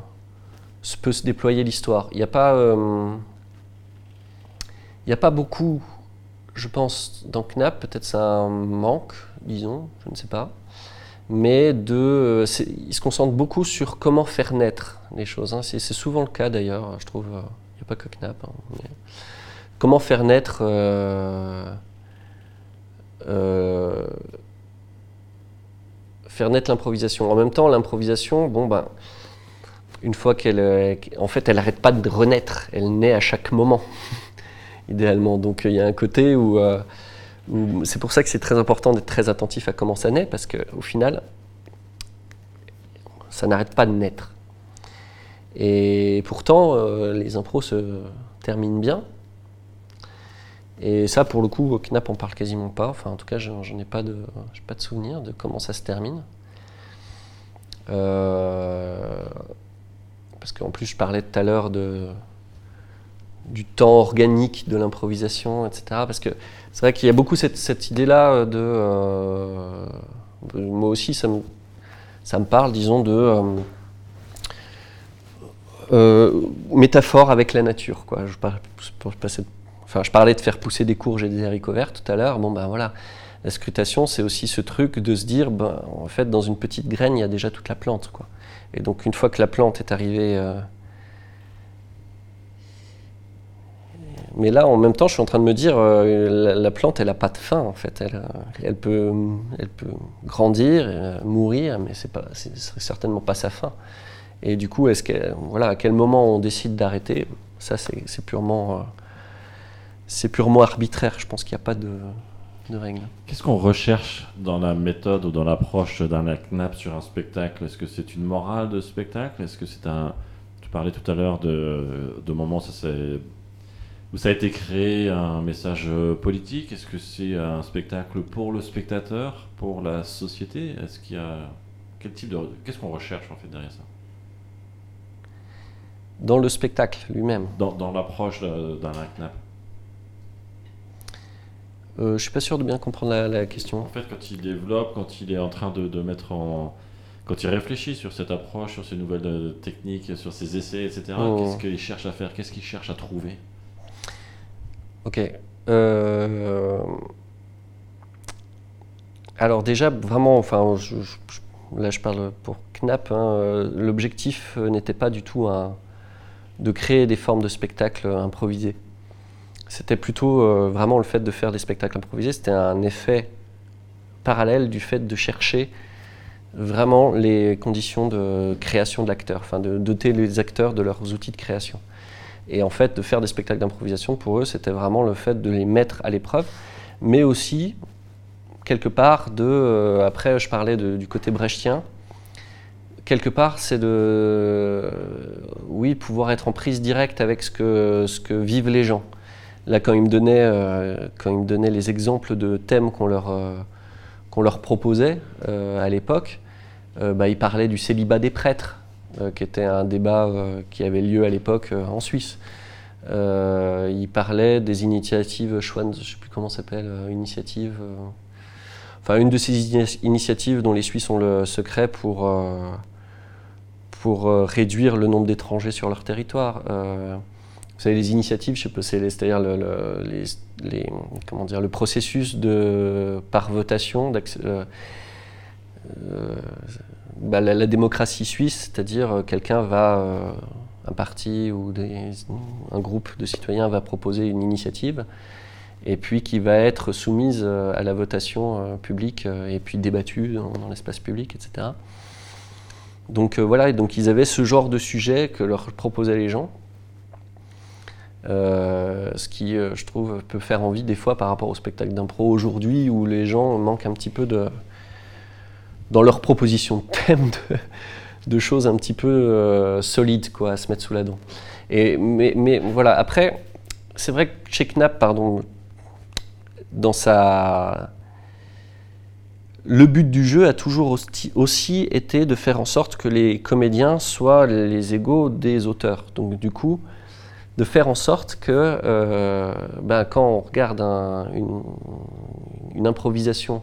se, peut se déployer l'histoire. Il n'y a, pas, a pas beaucoup, je pense, dans Knapp, peut-être ça manque, disons, je ne sais pas, mais de, il se concentre beaucoup sur comment faire naître les choses. Hein. C'est souvent le cas d'ailleurs, je trouve. Il n'y a pas que Knapp. Hein, comment faire naître euh, euh, naître l'improvisation? En même temps, l'improvisation, bon ben, une fois qu'elle, euh, en fait, elle n'arrête pas de renaître. Elle naît à chaque moment, idéalement. Donc il y a un côté où, c'est pour ça que c'est très important d'être très attentif à comment ça naît, parce qu'au final, ça n'arrête pas de naître. Et pourtant, les impros se terminent bien. Et ça, pour le coup, au Knapp, on parle quasiment pas. Enfin, en tout cas, j'en ai pas de, pas de souvenir de comment ça se termine. Euh, parce qu'en plus, je parlais tout à l'heure de du temps organique de l'improvisation, etc. Parce que c'est vrai qu'il y a beaucoup cette, idée-là de... Euh, moi aussi, ça me, ça me parle, disons, de... Euh, métaphore avec la nature. Quoi. Je Enfin, je parlais de faire pousser des courges et des haricots verts tout à l'heure. Bon, ben voilà. La scrutation, c'est aussi ce truc de se dire, ben, en fait, dans une petite graine, il y a déjà toute la plante. Quoi. Et donc, une fois que la plante est arrivée. Euh, mais là, en même temps, je suis en train de me dire, euh, la, plante, elle n'a pas de fin, en fait. Elle, euh, elle, peut, elle peut grandir, mourir, mais ce n'est certainement pas sa fin. Et du coup, est-ce voilà, à quel moment on décide d'arrêter? Ça, c'est purement c'est purement arbitraire. Je pense qu'il n'y a pas de, de règles. Qu'est-ce qu'on recherche dans la méthode ou dans l'approche d'un knapp sur un spectacle? Est-ce que c'est une morale de spectacle? Est-ce que c'est un. Tu parlais tout à l'heure de, de moments ça où ça a été créé un message politique. Est-ce que c'est un spectacle pour le spectateur, pour la société? Est-ce qu'il y a quel type de qu'est-ce qu'on recherche en fait derrière ça? Dans le spectacle lui-même. Dans, dans l'approche d'un knapp. Euh, je ne suis pas sûr de bien comprendre la, question. En fait, quand il développe, quand il est en train de, mettre en. Quand il réfléchit sur cette approche, sur ces nouvelles euh, techniques, sur ses essais, etc., qu'est-ce qu'il cherche à faire Qu'est-ce qu'il cherche à trouver? Ok. Euh, alors déjà, vraiment, enfin, là je parle pour Knapp, hein, l'objectif n'était pas du tout de créer des formes de spectacle improvisées. C'était plutôt euh, vraiment le fait de faire des spectacles improvisés, c'était un effet parallèle du fait de chercher vraiment les conditions de création de l'acteur, enfin de doter les acteurs de leurs outils de création. Et en fait, de faire des spectacles d'improvisation, pour eux, c'était vraiment le fait de les mettre à l'épreuve, mais aussi, quelque part, de... Euh, après, je parlais du côté brechtien. Quelque part, c'est de... Oui, pouvoir être en prise directe avec ce que vivent les gens. Là, quand ils me donnaient, euh, quand ils me donnaient les exemples de thèmes qu'on leur, euh, proposait euh, à l'époque, bah, il parlait du célibat des prêtres, qui était un débat qui avait lieu à l'époque en Suisse. il parlait des initiatives, je ne sais plus comment s'appelle, initiative enfin une de ces initiatives dont les Suisses ont le secret pour, réduire le nombre d'étrangers sur leur territoire. Savez, les initiatives, je sais pas, c'est-à-dire le, processus de, par votation bah, la, démocratie suisse, c'est-à-dire quelqu'un va, un parti ou un groupe de citoyens va proposer une initiative et puis qui va être soumise euh, à la votation euh, publique euh, et puis débattue dans, l'espace public, etc. Donc voilà, donc ils avaient ce genre de sujet que leur proposaient les gens, ce qui, je trouve, peut faire envie des fois par rapport au spectacle d'impro aujourd'hui où les gens manquent un petit peu de, dans leur proposition de thème, de, choses un petit peu solides quoi, à se mettre sous la dent. Et, mais, mais voilà, après, c'est vrai que chez Knapp, pardon, dans sa... Le but du jeu a toujours aussi été de faire en sorte que les comédiens soient les égaux des auteurs. Donc du coup, de faire en sorte que euh, ben, quand on regarde une, improvisation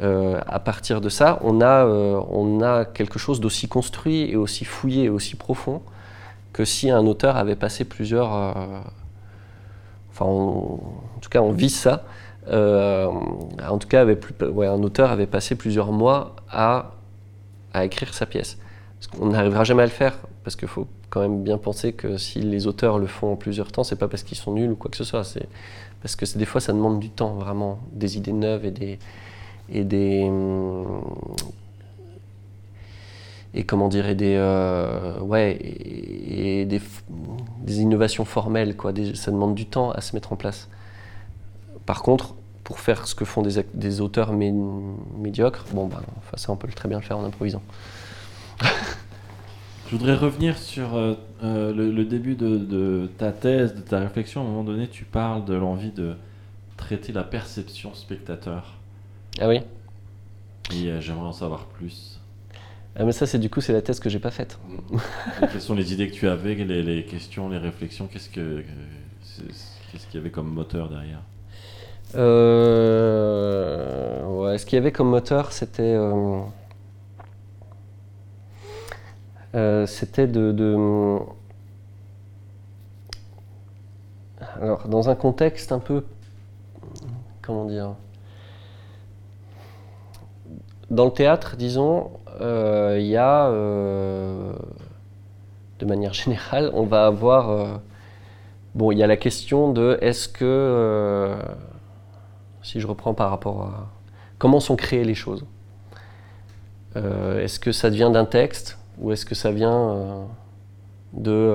euh, à partir de ça, on a, euh, on a quelque chose d'aussi construit et aussi fouillé et aussi profond que si un auteur avait passé plusieurs enfin en tout cas on vit ça. Euh, en tout cas, avait plus, un auteur avait passé plusieurs mois à, à écrire sa pièce. On n'arrivera jamais à le faire, parce qu'il faut quand même bien penser que si les auteurs le font en plusieurs temps, c'est pas parce qu'ils sont nuls ou quoi que ce soit, c'est parce que des fois ça demande du temps, vraiment, des idées neuves et des, et des, et comment dire et des euh, ouais et, des, des, innovations formelles quoi. Ça demande du temps à se mettre en place. Par contre pour faire ce que font des, des auteurs médiocres bon ben ça on peut très bien le faire en improvisant je voudrais revenir sur euh, euh, le, début de, de, ta thèse de ta réflexion. À un moment donné tu parles de l'envie de traiter la perception spectateur. Ah oui? Et j'aimerais en savoir plus. Ah mais ça c'est du coup c'est la thèse que j'ai pas faite. quelles sont les idées que tu avais, les, questions, les réflexions, qu'est-ce que qu'est-ce qu'il y avait comme moteur derrière? Euh, ouais, ce qu'il y avait comme moteur c'était euh, euh, c'était de, alors dans un contexte un peu comment dire dans le théâtre disons euh, il y a, euh, de manière générale, on va avoir. Bon, il y a la question de est-ce que. si je reprends par rapport à. Comment sont créées les choses Est-ce que ça vient d'un texte ou est-ce que ça vient de,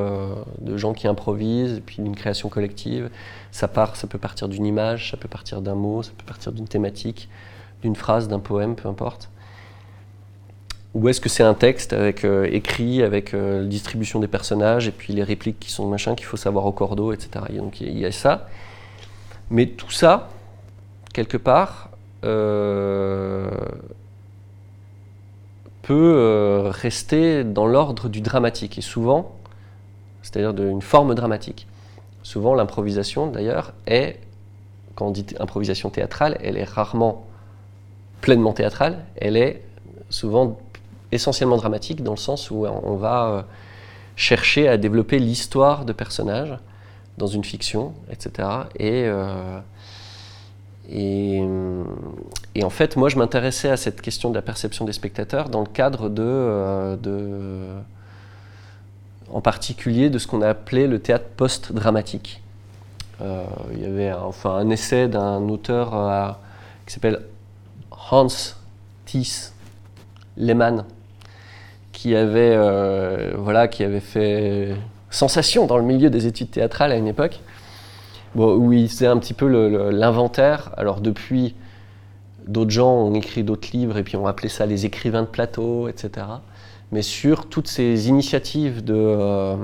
de, gens qui improvisent et puis d'une création collective. Ça part, ça peut partir d'une image, ça peut partir d'un mot, ça peut partir d'une thématique, d'une phrase, d'un poème, peu importe. Ou est-ce que c'est un texte avec euh, écrit, avec euh, distribution des personnages et puis les répliques qui sont machin qu'il faut savoir au cordeau, etc. donc il y, a ça. Mais tout ça, quelque part, euh, peut rester dans l'ordre du dramatique. Et souvent, c'est-à-dire d'une forme dramatique. Souvent, l'improvisation, d'ailleurs, est, quand on dit improvisation théâtrale, elle est rarement pleinement théâtrale, elle est souvent essentiellement dramatique dans le sens où on va euh, chercher à développer l'histoire de personnages dans une fiction, etc. Et, euh, et, en fait, moi, je m'intéressais à cette question de la perception des spectateurs dans le cadre de, euh, en particulier de ce qu'on a appelé le théâtre post-dramatique. il y avait enfin un essai d'un auteur qui s'appelle Hans Thies Lehmann, qui avait, euh, voilà, qui avait fait sensation dans le milieu des études théâtrales à une époque, bon, où il faisait un petit peu l'inventaire. Alors depuis, d'autres gens ont écrit d'autres livres et puis ont appelé ça les écrivains de plateau, etc. Mais sur toutes ces initiatives de, euh,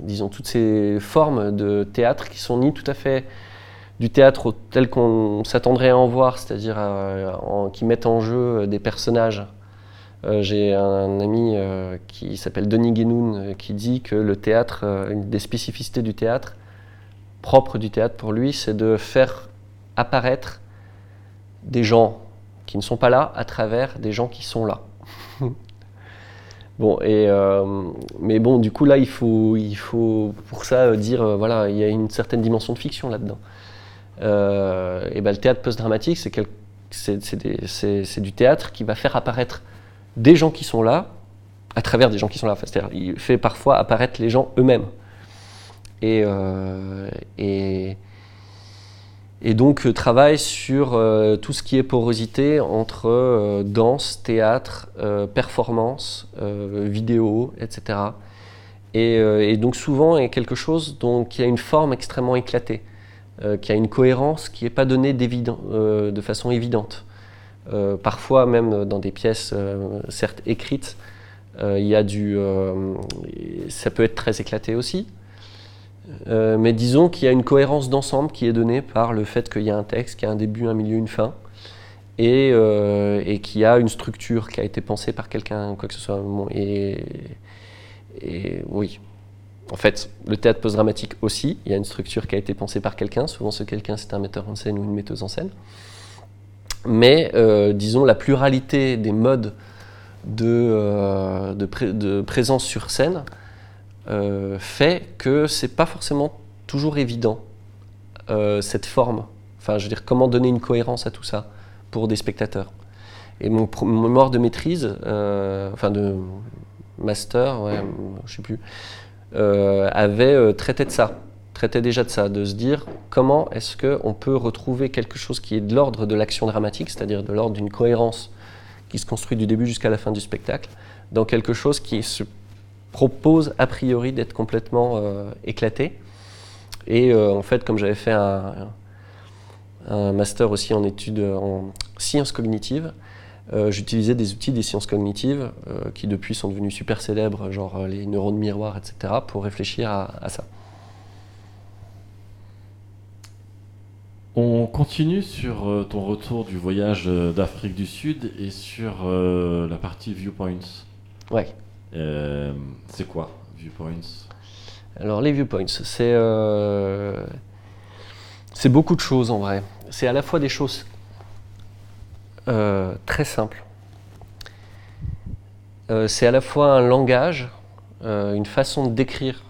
disons, toutes ces formes de théâtre qui sont ni tout à fait du théâtre tel qu'on s'attendrait à en voir, c'est-à-dire euh, qui mettent en jeu des personnages Euh, J'ai un ami euh, qui s'appelle Denis Guénoun euh, qui dit que le théâtre, euh, une des spécificités du théâtre, propre du théâtre pour lui, c'est de faire apparaître des gens qui ne sont pas là à travers des gens qui sont là. bon, et, euh, mais bon, du coup, là, il faut, il faut pour ça euh, dire, euh, voilà, il y a une certaine dimension de fiction là-dedans. Et ben, le théâtre post-dramatique, c'est c'est- du théâtre qui va faire apparaître des gens qui sont là à travers des gens qui sont là. C'est-à-dire, il fait parfois apparaître les gens eux-mêmes. Et, euh, et, donc euh, travaille sur euh, tout ce qui est porosité entre danse, théâtre, performance, vidéo, etc. Et, donc souvent est quelque chose dont, qui a une forme extrêmement éclatée, qui a une cohérence qui n'est pas donnée de façon évidente. Parfois même dans des pièces certes écrites, il y a du, ça peut être très éclaté aussi. Euh, mais disons qu'il y a une cohérence d'ensemble qui est donnée par le fait qu'il y a un texte, qu'il y a un début, un milieu, une fin, et, euh, qu'il y a une structure qui a été pensée par quelqu'un, quoi que ce soit. Et, oui, en fait, le théâtre post-dramatique aussi, il y a une structure qui a été pensée par quelqu'un. Souvent, ce quelqu'un, c'est un metteur en scène ou une metteuse en scène. Mais euh, disons, la pluralité des modes de, euh, présence sur scène euh, fait que c'est pas forcément toujours évident euh, cette forme. Enfin, je veux dire, comment donner une cohérence à tout ça pour des spectateurs. Et mon, mémoire de maîtrise, euh, enfin de master, ouais, je sais plus, avait traité de ça, traitait déjà de ça, de se dire comment est-ce qu'on peut retrouver quelque chose qui est de l'ordre de l'action dramatique, c'est-à-dire de l'ordre d'une cohérence qui se construit du début jusqu'à la fin du spectacle, dans quelque chose qui se propose a priori d'être complètement euh, éclaté. Et euh, en fait, comme j'avais fait un, un master aussi en études en sciences cognitives, euh, j'utilisais des outils des sciences cognitives euh, qui depuis sont devenus super célèbres, genre euh, les neurones miroirs, etc., pour réfléchir à, à ça. On continue sur euh, ton retour du voyage euh, d'Afrique du Sud et sur euh, la partie viewpoints. Ouais. Euh, c'est quoi viewpoints? Alors les viewpoints, c'est euh, c'est beaucoup de choses en vrai. C'est à la fois des choses euh, très simples. C'est à la fois un langage, une façon de décrire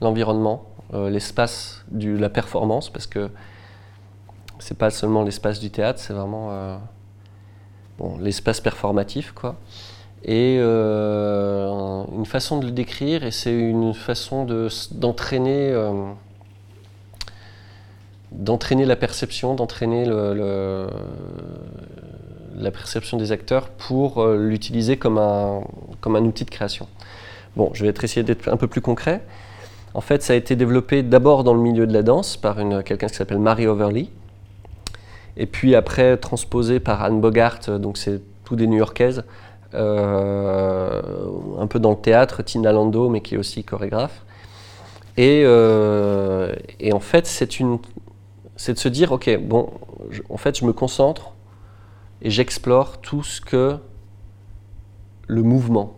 l'environnement, l'espace de la performance, parce que c'est pas seulement l'espace du théâtre, c'est vraiment bon, l'espace performatif, quoi et euh, une façon de le décrire et c'est une façon d'entraîner euh, d'entraîner la perception d'entraîner la perception des acteurs pour euh, l'utiliser comme un comme un outil de création. Bon je vais essayer d'être un peu plus concret. En fait ça a été développé d'abord dans le milieu de la danse par quelqu'un qui s'appelle Mary Overly. Et puis après transposé par Anne Bogart donc c'est tout des New-Yorkaises un peu dans le théâtre, Tina Lando, mais qui est aussi chorégraphe. Et, euh, en fait, c'est de se dire, ok, bon, en fait, je me concentre et j'explore tout ce que le mouvement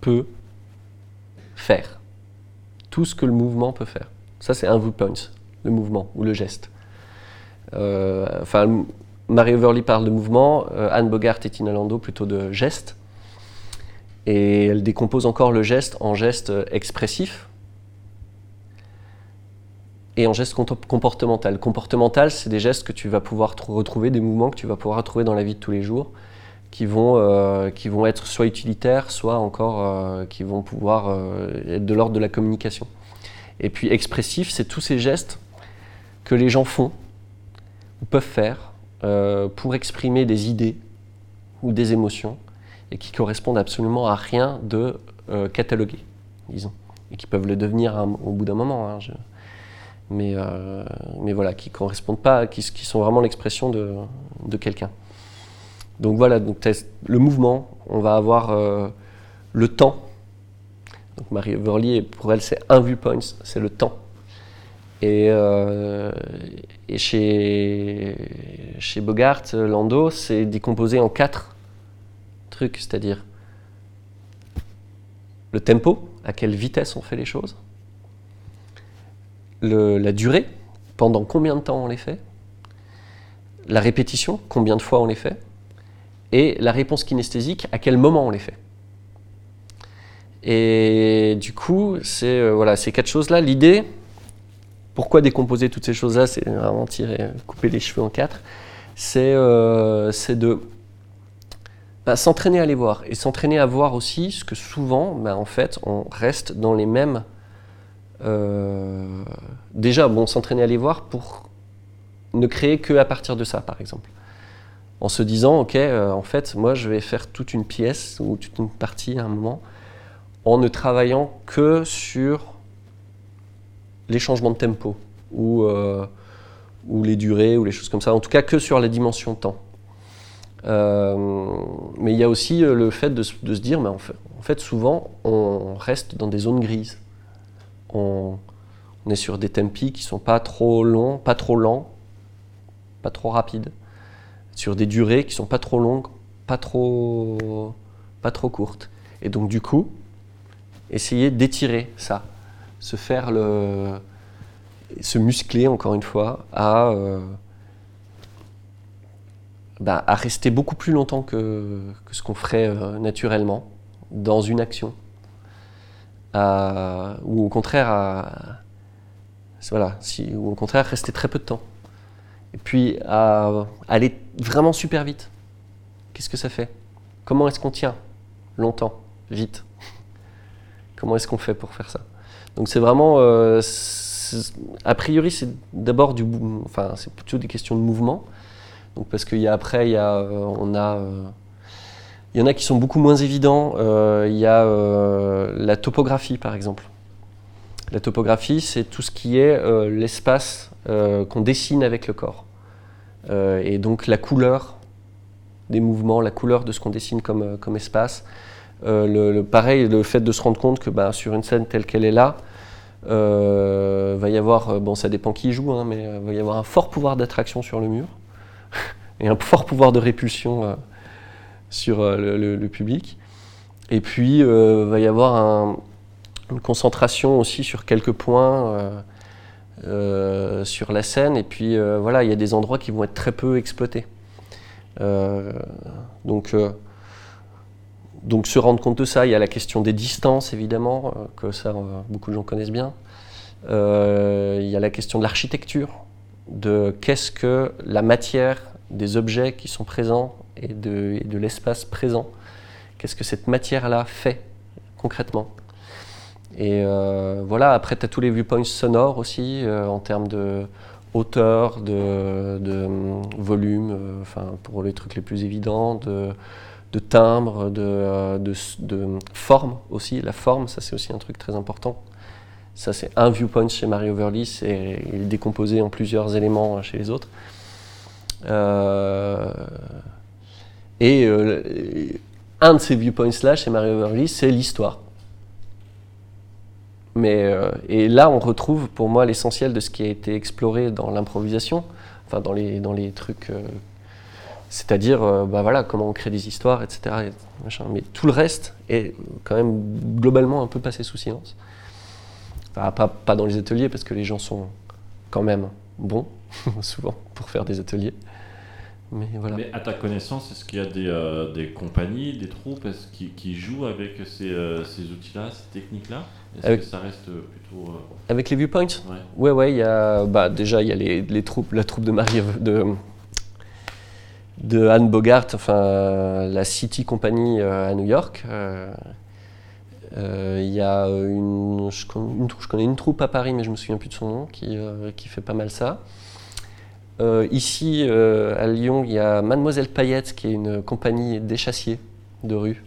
peut faire, tout ce que le mouvement peut faire. Ça, c'est un viewpoint, le mouvement ou le geste. Euh, Enfin, Mary Overly parle de mouvement, euh, Anne Bogart et Tina Lando plutôt de geste. Et elle décompose encore le geste en geste euh, expressif et en geste comportemental. Comportemental, c'est des gestes que tu vas pouvoir tr- retrouver, des mouvements que tu vas pouvoir retrouver dans la vie de tous les jours, qui vont, euh, qui vont être soit utilitaires, soit encore qui vont pouvoir être de l'ordre de la communication. Et puis expressif, c'est tous ces gestes que les gens font ou peuvent faire euh, pour exprimer des idées ou des émotions et qui correspondent absolument à rien de euh, catalogué, disons, et qui peuvent le devenir au bout d'un moment. hein, euh, mais voilà, qui correspondent pas, qui, sont vraiment l'expression de, quelqu'un. Donc voilà, donc le mouvement, on va avoir euh, le temps. Donc Marie Everly, pour elle, c'est un viewpoint, c'est le temps. Et, euh, et chez, chez Bogart, Lando, c'est décomposé en quatre trucs, c'est-à-dire le tempo, à quelle vitesse on fait les choses, la durée, pendant combien de temps on les fait, la répétition, combien de fois on les fait, et la réponse kinesthésique, à quel moment on les fait. Et du coup, c'est euh, voilà, ces quatre choses-là. L'idée, pourquoi décomposer toutes ces choses-là, c'est vraiment tirer, couper les cheveux en quatre, c'est euh, de bah, s'entraîner à les voir et s'entraîner à voir aussi ce que souvent, bah, en fait, on reste dans les mêmes. Euh, déjà, bon, s'entraîner à les voir pour ne créer que à partir de ça, par exemple. En se disant, ok, euh, en fait, moi, je vais faire toute une pièce ou toute une partie à un moment en ne travaillant que sur les changements de tempo ou, euh, ou les durées ou les choses comme ça. En tout cas, que sur la dimension temps. Euh, mais il y a aussi euh, le fait de, se dire, mais en fait, souvent, on reste dans des zones grises. On, est sur des tempi qui sont pas trop longs, pas trop lents, pas trop rapides, sur des durées qui sont pas trop longues, pas trop, pas trop courtes. Et donc du coup, essayer d'étirer ça, se faire le, se muscler encore une fois à euh, bah, à rester beaucoup plus longtemps que, ce qu'on ferait euh, naturellement dans une action. ou au contraire, à, voilà, si, ou au contraire, rester très peu de temps. Et puis à aller vraiment super vite. Qu'est-ce que ça fait? Comment est-ce qu'on tient longtemps, vite? Comment est-ce qu'on fait pour faire ça? Donc c'est vraiment, euh, a priori, c'est d'abord du, enfin c'est plutôt des questions de mouvement parce qu'il y a après, il y a, euh, on a, euh, il y en a qui sont beaucoup moins évidents. Il y a la topographie, par exemple. La topographie, c'est tout ce qui est l'espace qu'on dessine avec le corps. et donc la couleur des mouvements, la couleur de ce qu'on dessine comme, comme espace. le, pareil, le fait de se rendre compte que bah, sur une scène telle qu'elle est là, va y avoir, bon ça dépend qui joue, hein, mais va y avoir un fort pouvoir d'attraction sur le mur. et un fort pouvoir de répulsion euh, sur euh, le, public. Et puis, euh, va y avoir une concentration aussi sur quelques points sur la scène. Et puis, voilà, il y a des endroits qui vont être très peu exploités. donc, donc, se rendre compte de ça, il y a la question des distances, évidemment, que ça, beaucoup de gens connaissent bien. il y a la question de l'architecture, de qu'est-ce que la matière des objets qui sont présents et de, l'espace présent. Qu'est-ce que cette matière-là fait concrètement Et euh, voilà, après, tu as tous les viewpoints sonores aussi, euh, en termes de hauteur, de, de volume, euh, pour les trucs les plus évidents, de, de timbre, de, de, forme aussi. La forme, ça c'est aussi un truc très important. Ça, c'est un viewpoint chez Mario Verlis et il est décomposé en plusieurs éléments chez les autres. Euh, et euh, un de ces viewpoints-là chez Mario Verlis, c'est l'histoire. Mais, euh, et là, on retrouve pour moi l'essentiel de ce qui a été exploré dans l'improvisation, enfin dans les, dans les trucs, c'est-à-dire bah voilà, comment on crée des histoires, etc. Mais tout le reste est quand même globalement un peu passé sous silence. Enfin, pas, pas dans les ateliers, parce que les gens sont quand même bons, souvent, pour faire des ateliers. Mais, voilà. Mais à ta connaissance, est-ce qu'il y a des, euh, des, compagnies, des troupes qui, qui, jouent avec ces, euh, ces outils-là, ces techniques-là? Est-ce que ça reste plutôt. Euh, avec les viewpoints? Ouais, ouais, y a, bah, déjà, il y a les, les, troupes, la troupe de Marie. De, de Anne Bogart, enfin la City Company à New York. Il y a une je, je, connais une troupe à Paris, mais je me souviens plus de son nom, qui, qui fait pas mal ça. Euh, ici, euh, à Lyon, il y a Mademoiselle Payette, qui est une compagnie d'échassiers de rue,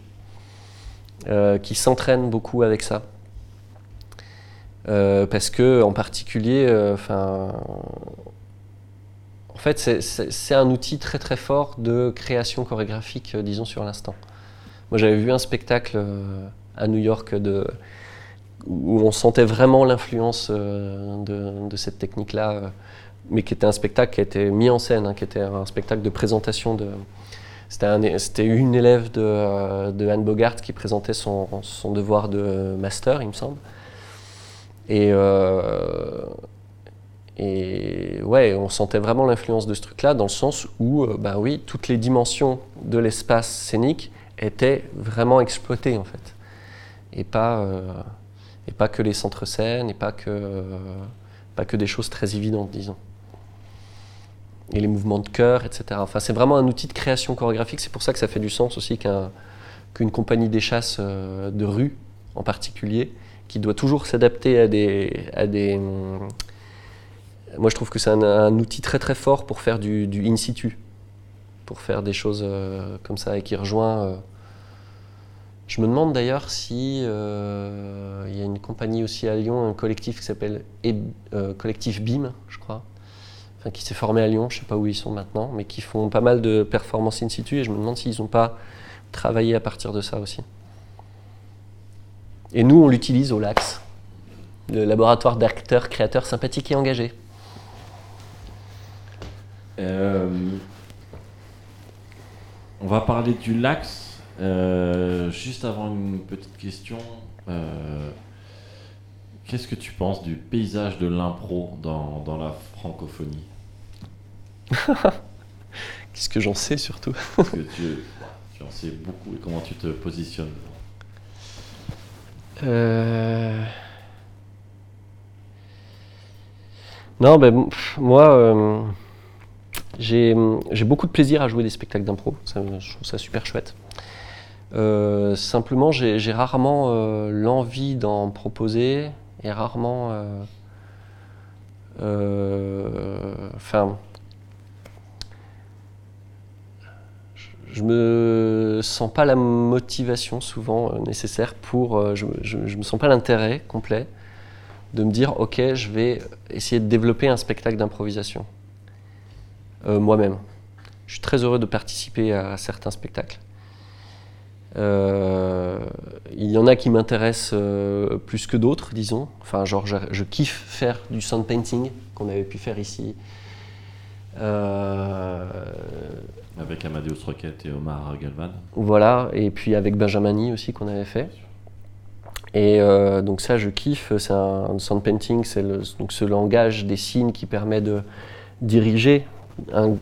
euh, qui s'entraîne beaucoup avec ça. parce que, en particulier, en fait, c'est un outil très très fort de création chorégraphique, disons, sur l'instant. Moi, j'avais vu un spectacle à New York où on sentait vraiment l'influence de, de, cette technique-là mais qui était un spectacle qui a été mis en scène, hein, qui était un spectacle de présentation C'était une élève de, Anne Bogart qui présentait son, devoir de master, il me semble. Et ouais, on sentait vraiment l'influence de ce truc-là dans le sens où, ben oui, toutes les dimensions de l'espace scénique étaient vraiment exploitées en fait. Et pas, et pas que les centres scènes, et pas que, pas que des choses très évidentes, disons et les mouvements de cœur, etc. Enfin, c'est vraiment un outil de création chorégraphique. C'est pour ça que ça fait du sens aussi qu'une compagnie des chasses euh, de rue, en particulier, qui doit toujours s'adapter à des, à des. Moi, je trouve que c'est un, outil très très fort pour faire du, in situ, pour faire des choses euh, comme ça et qui rejoint. Euh, je me demande d'ailleurs si il y a une compagnie aussi à Lyon, un collectif qui s'appelle Collectif BIM, je crois, qui s'est formé à Lyon, je ne sais pas où ils sont maintenant, mais qui font pas mal de performances in situ et je me demande s'ils n'ont pas travaillé à partir de ça aussi. Et nous, on l'utilise au LAX, le laboratoire d'acteurs, créateurs sympathiques et engagés. Euh, on va parler du LAX. Euh, juste avant une petite question. Euh, qu'est-ce que tu penses du paysage de l'impro dans, dans la francophonie Qu'est-ce que j'en sais surtout Parce que tu, tu, en sais beaucoup et comment tu te positionnes euh... Non, ben, moi, j'ai beaucoup de plaisir à jouer des spectacles d'impro. Je trouve ça super chouette. Euh, simplement, j'ai rarement euh, l'envie d'en proposer et rarement. Enfin je me sens pas la motivation souvent euh, nécessaire pour. Euh, je, je, me sens pas l'intérêt complet de me dire ok, je vais essayer de développer un spectacle d'improvisation euh, moi-même. Je suis très heureux de participer à certains spectacles. il y en a qui m'intéressent plus que d'autres, disons. Enfin, genre, je, je, kiffe faire du sound painting qu'on avait pu faire ici. Avec Amadeus Rocket et Omar Galvan. Voilà, et puis avec Benjamini aussi qu'on avait fait. Et euh, donc ça, je kiffe. C'est un, sound painting, c'est donc ce langage des signes qui permet de diriger un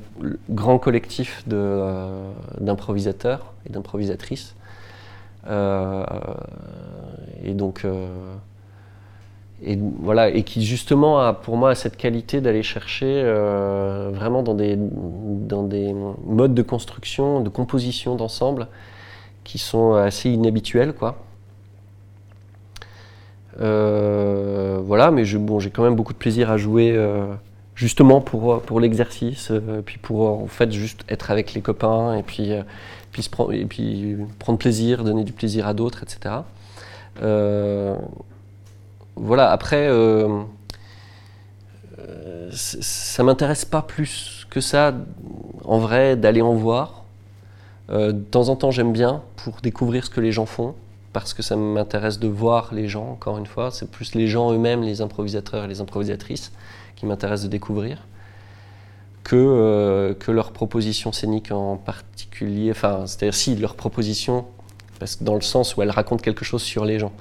grand collectif euh, d'improvisateurs et d'improvisatrices. Euh, et donc et voilà et qui justement a pour moi cette qualité d'aller chercher euh, vraiment dans des modes de construction de composition d'ensemble qui sont assez inhabituels quoi euh, voilà mais j'ai quand même beaucoup de plaisir à jouer euh, justement pour pour l'exercice puis pour en fait juste être avec les copains et puis prendre plaisir donner du plaisir à d'autres etc voilà, après, euh, euh, ça m'intéresse pas plus que ça, en vrai, d'aller en voir. Euh, de temps en temps, j'aime bien pour découvrir ce que les gens font, parce que ça m'intéresse de voir les gens, encore une fois. C'est plus les gens eux-mêmes, les improvisateurs et les improvisatrices, qui m'intéressent de découvrir, que, que leurs propositions scéniques en particulier. Enfin, c'est-à-dire si leurs propositions, parce que dans le sens où elles racontent quelque chose sur les gens.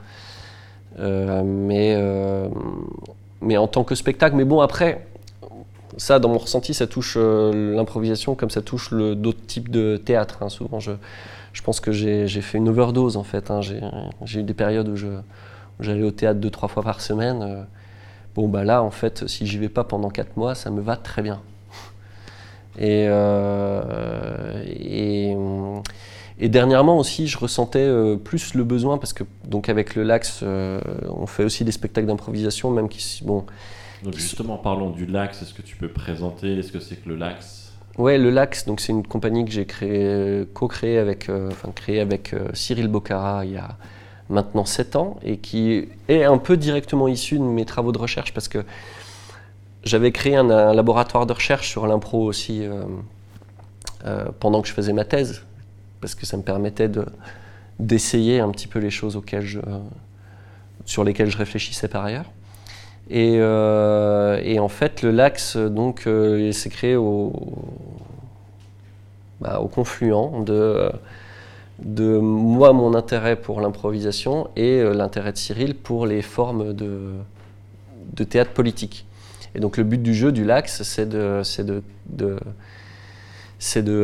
Euh, mais, euh, mais en tant que spectacle. Mais bon, après, ça, dans mon ressenti, ça touche euh, l'improvisation comme ça touche d'autres types de théâtre. Hein. Souvent, je, je pense que j'ai fait une overdose en fait. Hein. J'ai eu des périodes où j'allais au théâtre deux, trois fois par semaine. Bon, bah là, en fait, si j'y vais pas pendant quatre mois, ça me va très bien. Et, et, et dernièrement aussi, je ressentais euh, plus le besoin, parce que donc avec le Lax, euh, on fait aussi des spectacles d'improvisation, même qui. Bon, donc justement, parlons du Lax. Est-ce que tu peux présenter ce que c'est que le Lax? Ouais, le Lax, donc c'est une compagnie que j'ai créé, co-créée avec, euh, enfin créée avec Cyril Bocara il y a maintenant 7 ans et qui est un peu directement issu de mes travaux de recherche parce que j'avais créé un, laboratoire de recherche sur l'impro aussi pendant que je faisais ma thèse parce que ça me permettait d'essayer un petit peu les choses auxquelles sur lesquelles je réfléchissais par ailleurs. Et, euh, en fait, le LAX donc, euh, s'est créé au, bah, au confluent de, de moi, mon intérêt pour l'improvisation et l'intérêt de Cyril pour les formes de, de théâtre politique. Et donc le but du jeu, du Lax, c'est de,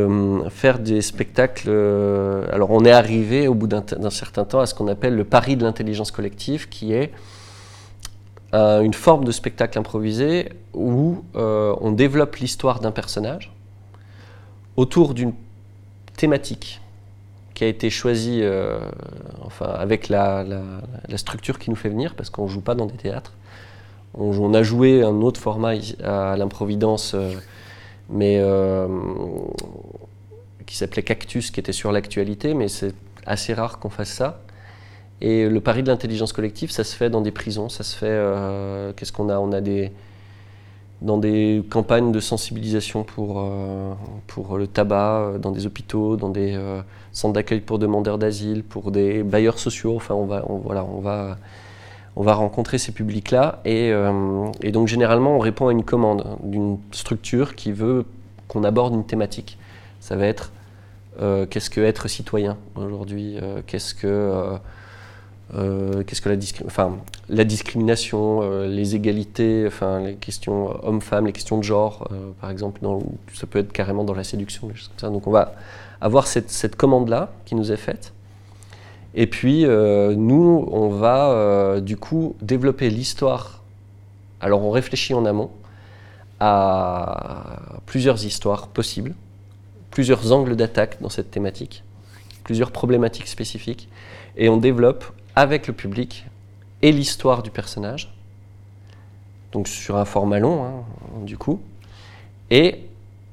hum, faire des spectacles. Euh, alors, on est arrivé au bout d'un certain temps à ce qu'on appelle le pari de l'intelligence collective, qui est une forme de spectacle improvisé où euh, on développe l'histoire d'un personnage autour d'une thématique qui a été choisie euh, enfin, avec la, structure qui nous fait venir, parce qu'on ne joue pas dans des théâtres. On, a joué un autre format à l'improvidence mais euh, qui s'appelait Cactus, qui était sur l'actualité, mais c'est assez rare qu'on fasse ça. Et le pari de l'intelligence collective, ça se fait dans des prisons, ça se fait. Euh, qu'est-ce qu'on a? On a des dans des campagnes de sensibilisation pour, euh, pour le tabac, dans des hôpitaux, dans des centres d'accueil pour demandeurs d'asile, pour des bailleurs sociaux. Enfin, on va, voilà, on va on va rencontrer ces publics-là euh, et, donc généralement on répond à une commande d'une structure qui veut qu'on aborde une thématique. Ça va être euh, qu'est-ce que être citoyen aujourd'hui, euh, qu'est-ce que qu'est-ce que la, enfin, la discrimination, les égalités, enfin les questions hommes-femmes, les questions de genre, par exemple, ça peut être carrément dans la séduction, des choses comme ça. Donc on va avoir cette, cette commande-là qui nous est faite et puis, euh, nous, on va euh, du coup développer l'histoire. Alors, on réfléchit en amont à plusieurs histoires possibles, plusieurs angles d'attaque dans cette thématique, plusieurs problématiques spécifiques, et on développe avec le public et l'histoire du personnage, donc sur un format long, hein, du coup, et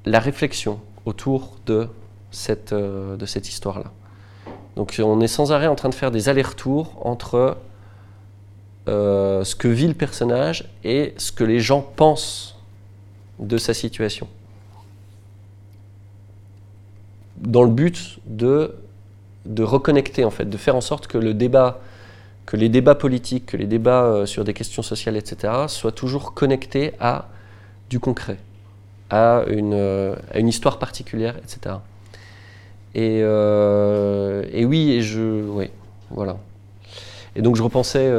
la réflexion autour de cette, euh, de cette histoire-là. Donc on est sans arrêt en train de faire des allers-retours entre euh, ce que vit le personnage et ce que les gens pensent de sa situation. Dans le but de, de reconnecter, en fait, de faire en sorte que le débat, que les débats politiques, que les débats euh, sur des questions sociales, etc., soient toujours connectés à du concret, à une, euh, à une histoire particulière, etc. Et, euh, et, oui, et je. Oui, voilà. Et donc je repensais.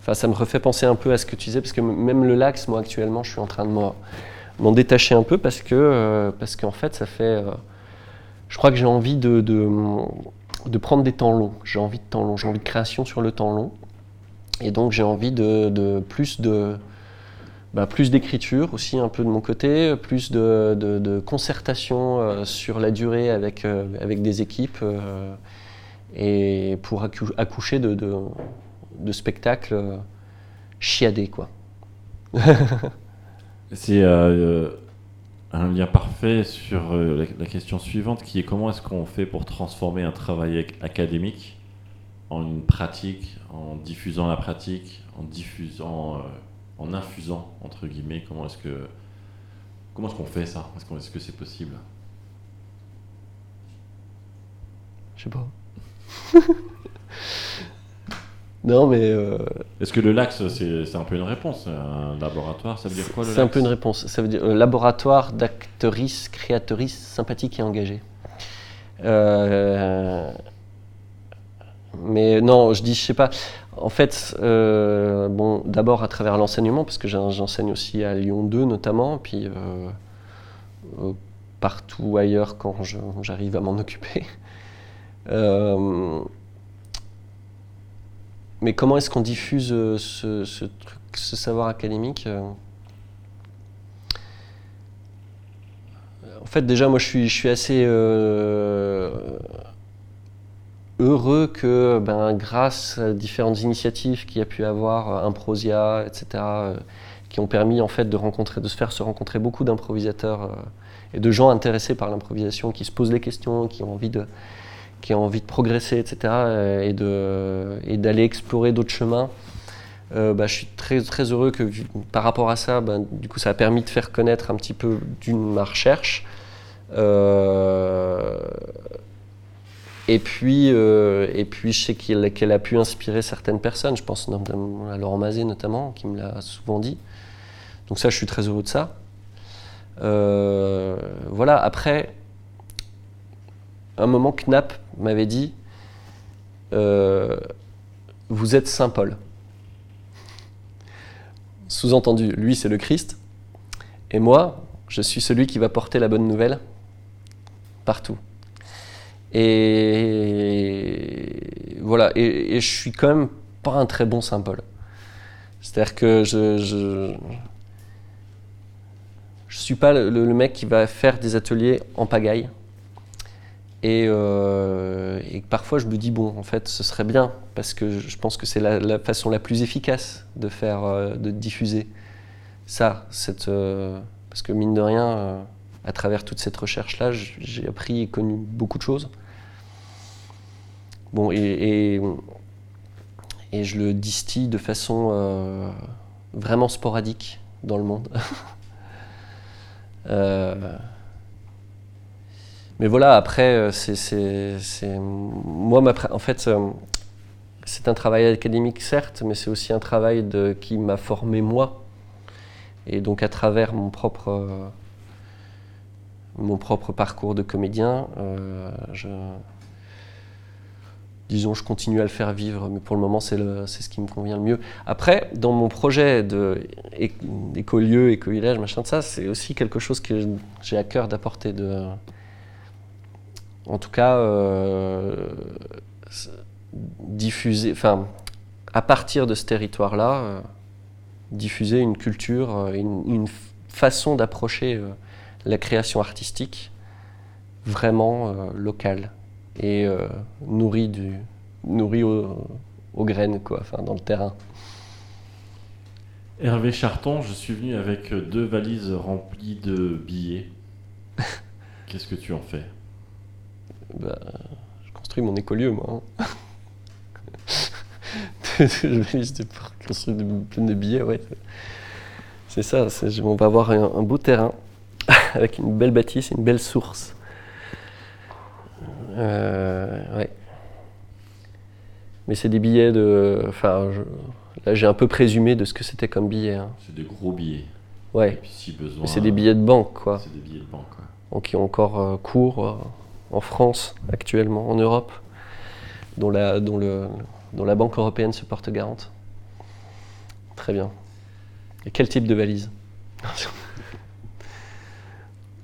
Enfin, ça me refait penser un peu à ce que tu disais, parce que même le lax, moi actuellement, je suis en train de m'en détacher un peu parce que euh, parce qu'en fait, ça fait. je crois que j'ai envie de, de, prendre des temps longs. J'ai envie de temps long. J'ai envie de création sur le temps long. Et donc j'ai envie de, plus de bah, plus d'écriture aussi un peu de mon côté, plus de, concertation euh, sur la durée avec, euh, des équipes euh, et pour accoucher de, de, spectacles chiadés. un lien parfait sur la, la, question suivante qui est comment est-ce qu'on fait pour transformer un travail académique en une pratique, en diffusant la pratique, en diffusant en infusant entre guillemets Comment est-ce que comment est-ce qu'on fait ça? Est-ce que c'est possible? Je sais pas. non, mais. Euh, est-ce que le LAX, c'est un peu une réponse Un laboratoire, ça veut dire quoi le C'est un peu une réponse. Ça veut dire euh, laboratoire d'actrices, créatrices sympathiques et engagées. Euh, mais non, je dis, je sais pas. En fait, euh, bon, d'abord à travers l'enseignement, parce que j'enseigne aussi à Lyon 2 notamment, puis euh, partout ailleurs quand j'arrive à m'en occuper. Mais comment est-ce qu'on diffuse ce, truc, ce savoir académique En fait, déjà, moi, je suis, assez heureux que ben, grâce à différentes initiatives qu'il y a pu avoir, euh, Improsia, etc., euh, qui ont permis en fait de se faire se rencontrer beaucoup d'improvisateurs euh, et de gens intéressés par l'improvisation, qui se posent des questions, qui ont envie de, qui ont envie de progresser, etc., et, de, et d'aller explorer d'autres chemins. bah, je suis très, très heureux que par rapport à ça, ben, du coup, ça a permis de faire connaître un petit peu d'une ma recherche. Et puis, euh, et puis je sais qu'elle a pu inspirer certaines personnes. Je pense à Laurent Mazet notamment, qui me l'a souvent dit. Donc ça, je suis très heureux de ça. Euh, voilà, après, un moment, Knapp m'avait dit euh, Vous êtes Saint Paul. Sous-entendu, lui, c'est le Christ. Et moi, je suis celui qui va porter la bonne nouvelle partout. Et voilà, et, je suis quand même pas un très bon Saint Paul. C'est-à-dire que je, je, suis pas le mec qui va faire des ateliers en pagaille. Et, euh, et parfois je me dis bon en fait ce serait bien parce que je pense que c'est la, façon la plus efficace de faire euh, de diffuser ça euh, parce que mine de rien à travers toute cette recherche là j'ai appris et connu beaucoup de choses. Bon et, et, je le distille de façon vraiment sporadique dans le monde mais voilà, après, euh, c'est, moi, en fait, euh, c'est un travail académique certes, mais c'est aussi un travail qui m'a formé moi, et donc à travers mon propre, euh, mon propre parcours de comédien, disons, je continue à le faire vivre, mais pour le moment, c'est, ce qui me convient le mieux. Après, dans mon projet de é- écolieu, éco-village, machin de ça, c'est aussi quelque chose que j'ai à cœur d'apporter. De, en tout cas, euh, diffuser, enfin, à partir de ce territoire-là, euh, diffuser une culture, euh, une, façon d'approcher la création artistique vraiment locale et nourrie, du, nourrie au- aux graines, quoi, enfin, dans le terrain. Hervé Charton, je suis venu avec deux valises remplies de billets. Qu'est-ce que tu en fais? Bah, je construis mon écolieu, moi. hein. je vais juste pour construire plein de billets, ouais. C'est ça, on va avoir un, un beau terrain avec une belle bâtisse et une belle source. Euh, ouais. Mais c'est des billets de. Enfin, je- là j'ai un peu présumé de ce que c'était comme billet. hein. C'est des gros billets. Et Ouais. puis si besoin. Mais c'est des billets de banque, quoi. C'est des billets de banque. quoi. donc qui ont encore euh, cours euh, en France actuellement, en Europe, dont la, dont le, dont la Banque européenne se porte garante. Très bien. Et quel type de valise?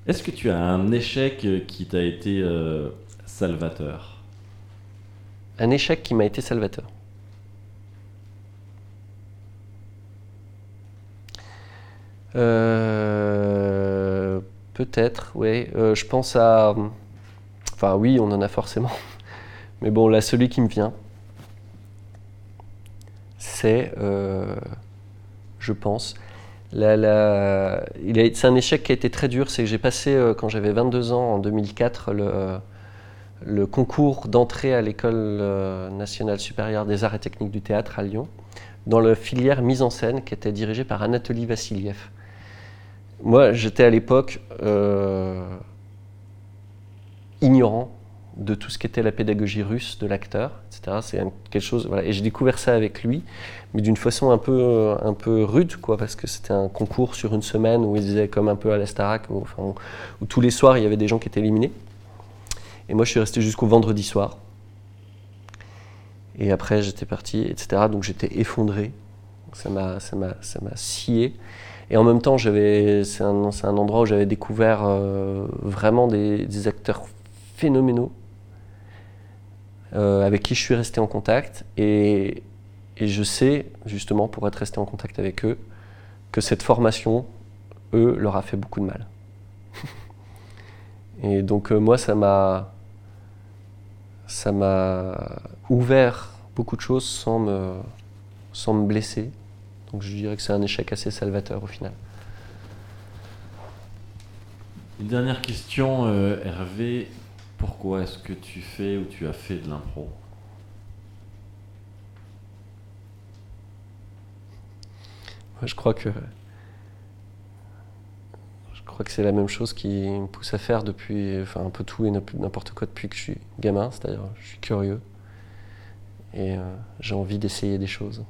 Est-ce que tu as un échec qui t'a été euh, salvateur? Un échec qui m'a été salvateur. Euh, Peut-être, oui. Euh, je pense à. Enfin, oui, on en a forcément. Mais bon, là, celui qui me vient, c'est, euh, je pense, c'est un échec qui a été très dur. C'est que j'ai passé, euh, quand j'avais 22 ans, en 2004, le, concours d'entrée à l'École euh, nationale supérieure des arts et techniques du théâtre à Lyon, dans la filière mise en scène qui était dirigée par Anatoly Vassiliev. Moi, j'étais à l'époque ignorant de tout ce qu'était la pédagogie russe de l'acteur, etc. C'est quelque chose. Et j'ai découvert ça avec lui, mais d'une façon un peu, un peu rude, quoi, parce que c'était un concours sur une semaine où il faisait comme un peu à la Starac, où tous les soirs il y avait des gens qui étaient éliminés. Et moi, je suis resté jusqu'au vendredi soir. Et après, j'étais parti, etc. Donc j'étais effondré. Ça m'a, ça m'a, ça m'a scié. Et en même temps, j'avais, c'est un, c'est un endroit où j'avais découvert euh, vraiment des, des acteurs phénoménaux euh, avec qui je suis resté en contact. Et, je sais, justement, pour être resté en contact avec eux, que cette formation, eux, leur a fait beaucoup de mal. Et donc euh, moi, ça m'a, ça m'a ouvert beaucoup de choses sans me, sans me blesser. Donc je dirais que c'est un échec assez salvateur au final. Une dernière question, euh, Hervé. Pourquoi est-ce que tu fais ou tu as fait de l'impro Moi, je crois que je crois que c'est la même chose qui me pousse à faire depuis, enfin un peu tout et n'importe quoi depuis que je suis gamin. C'est-à-dire, je suis curieux et euh, j'ai envie d'essayer des choses.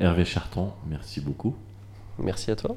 Hervé Charton, merci beaucoup. Merci à toi.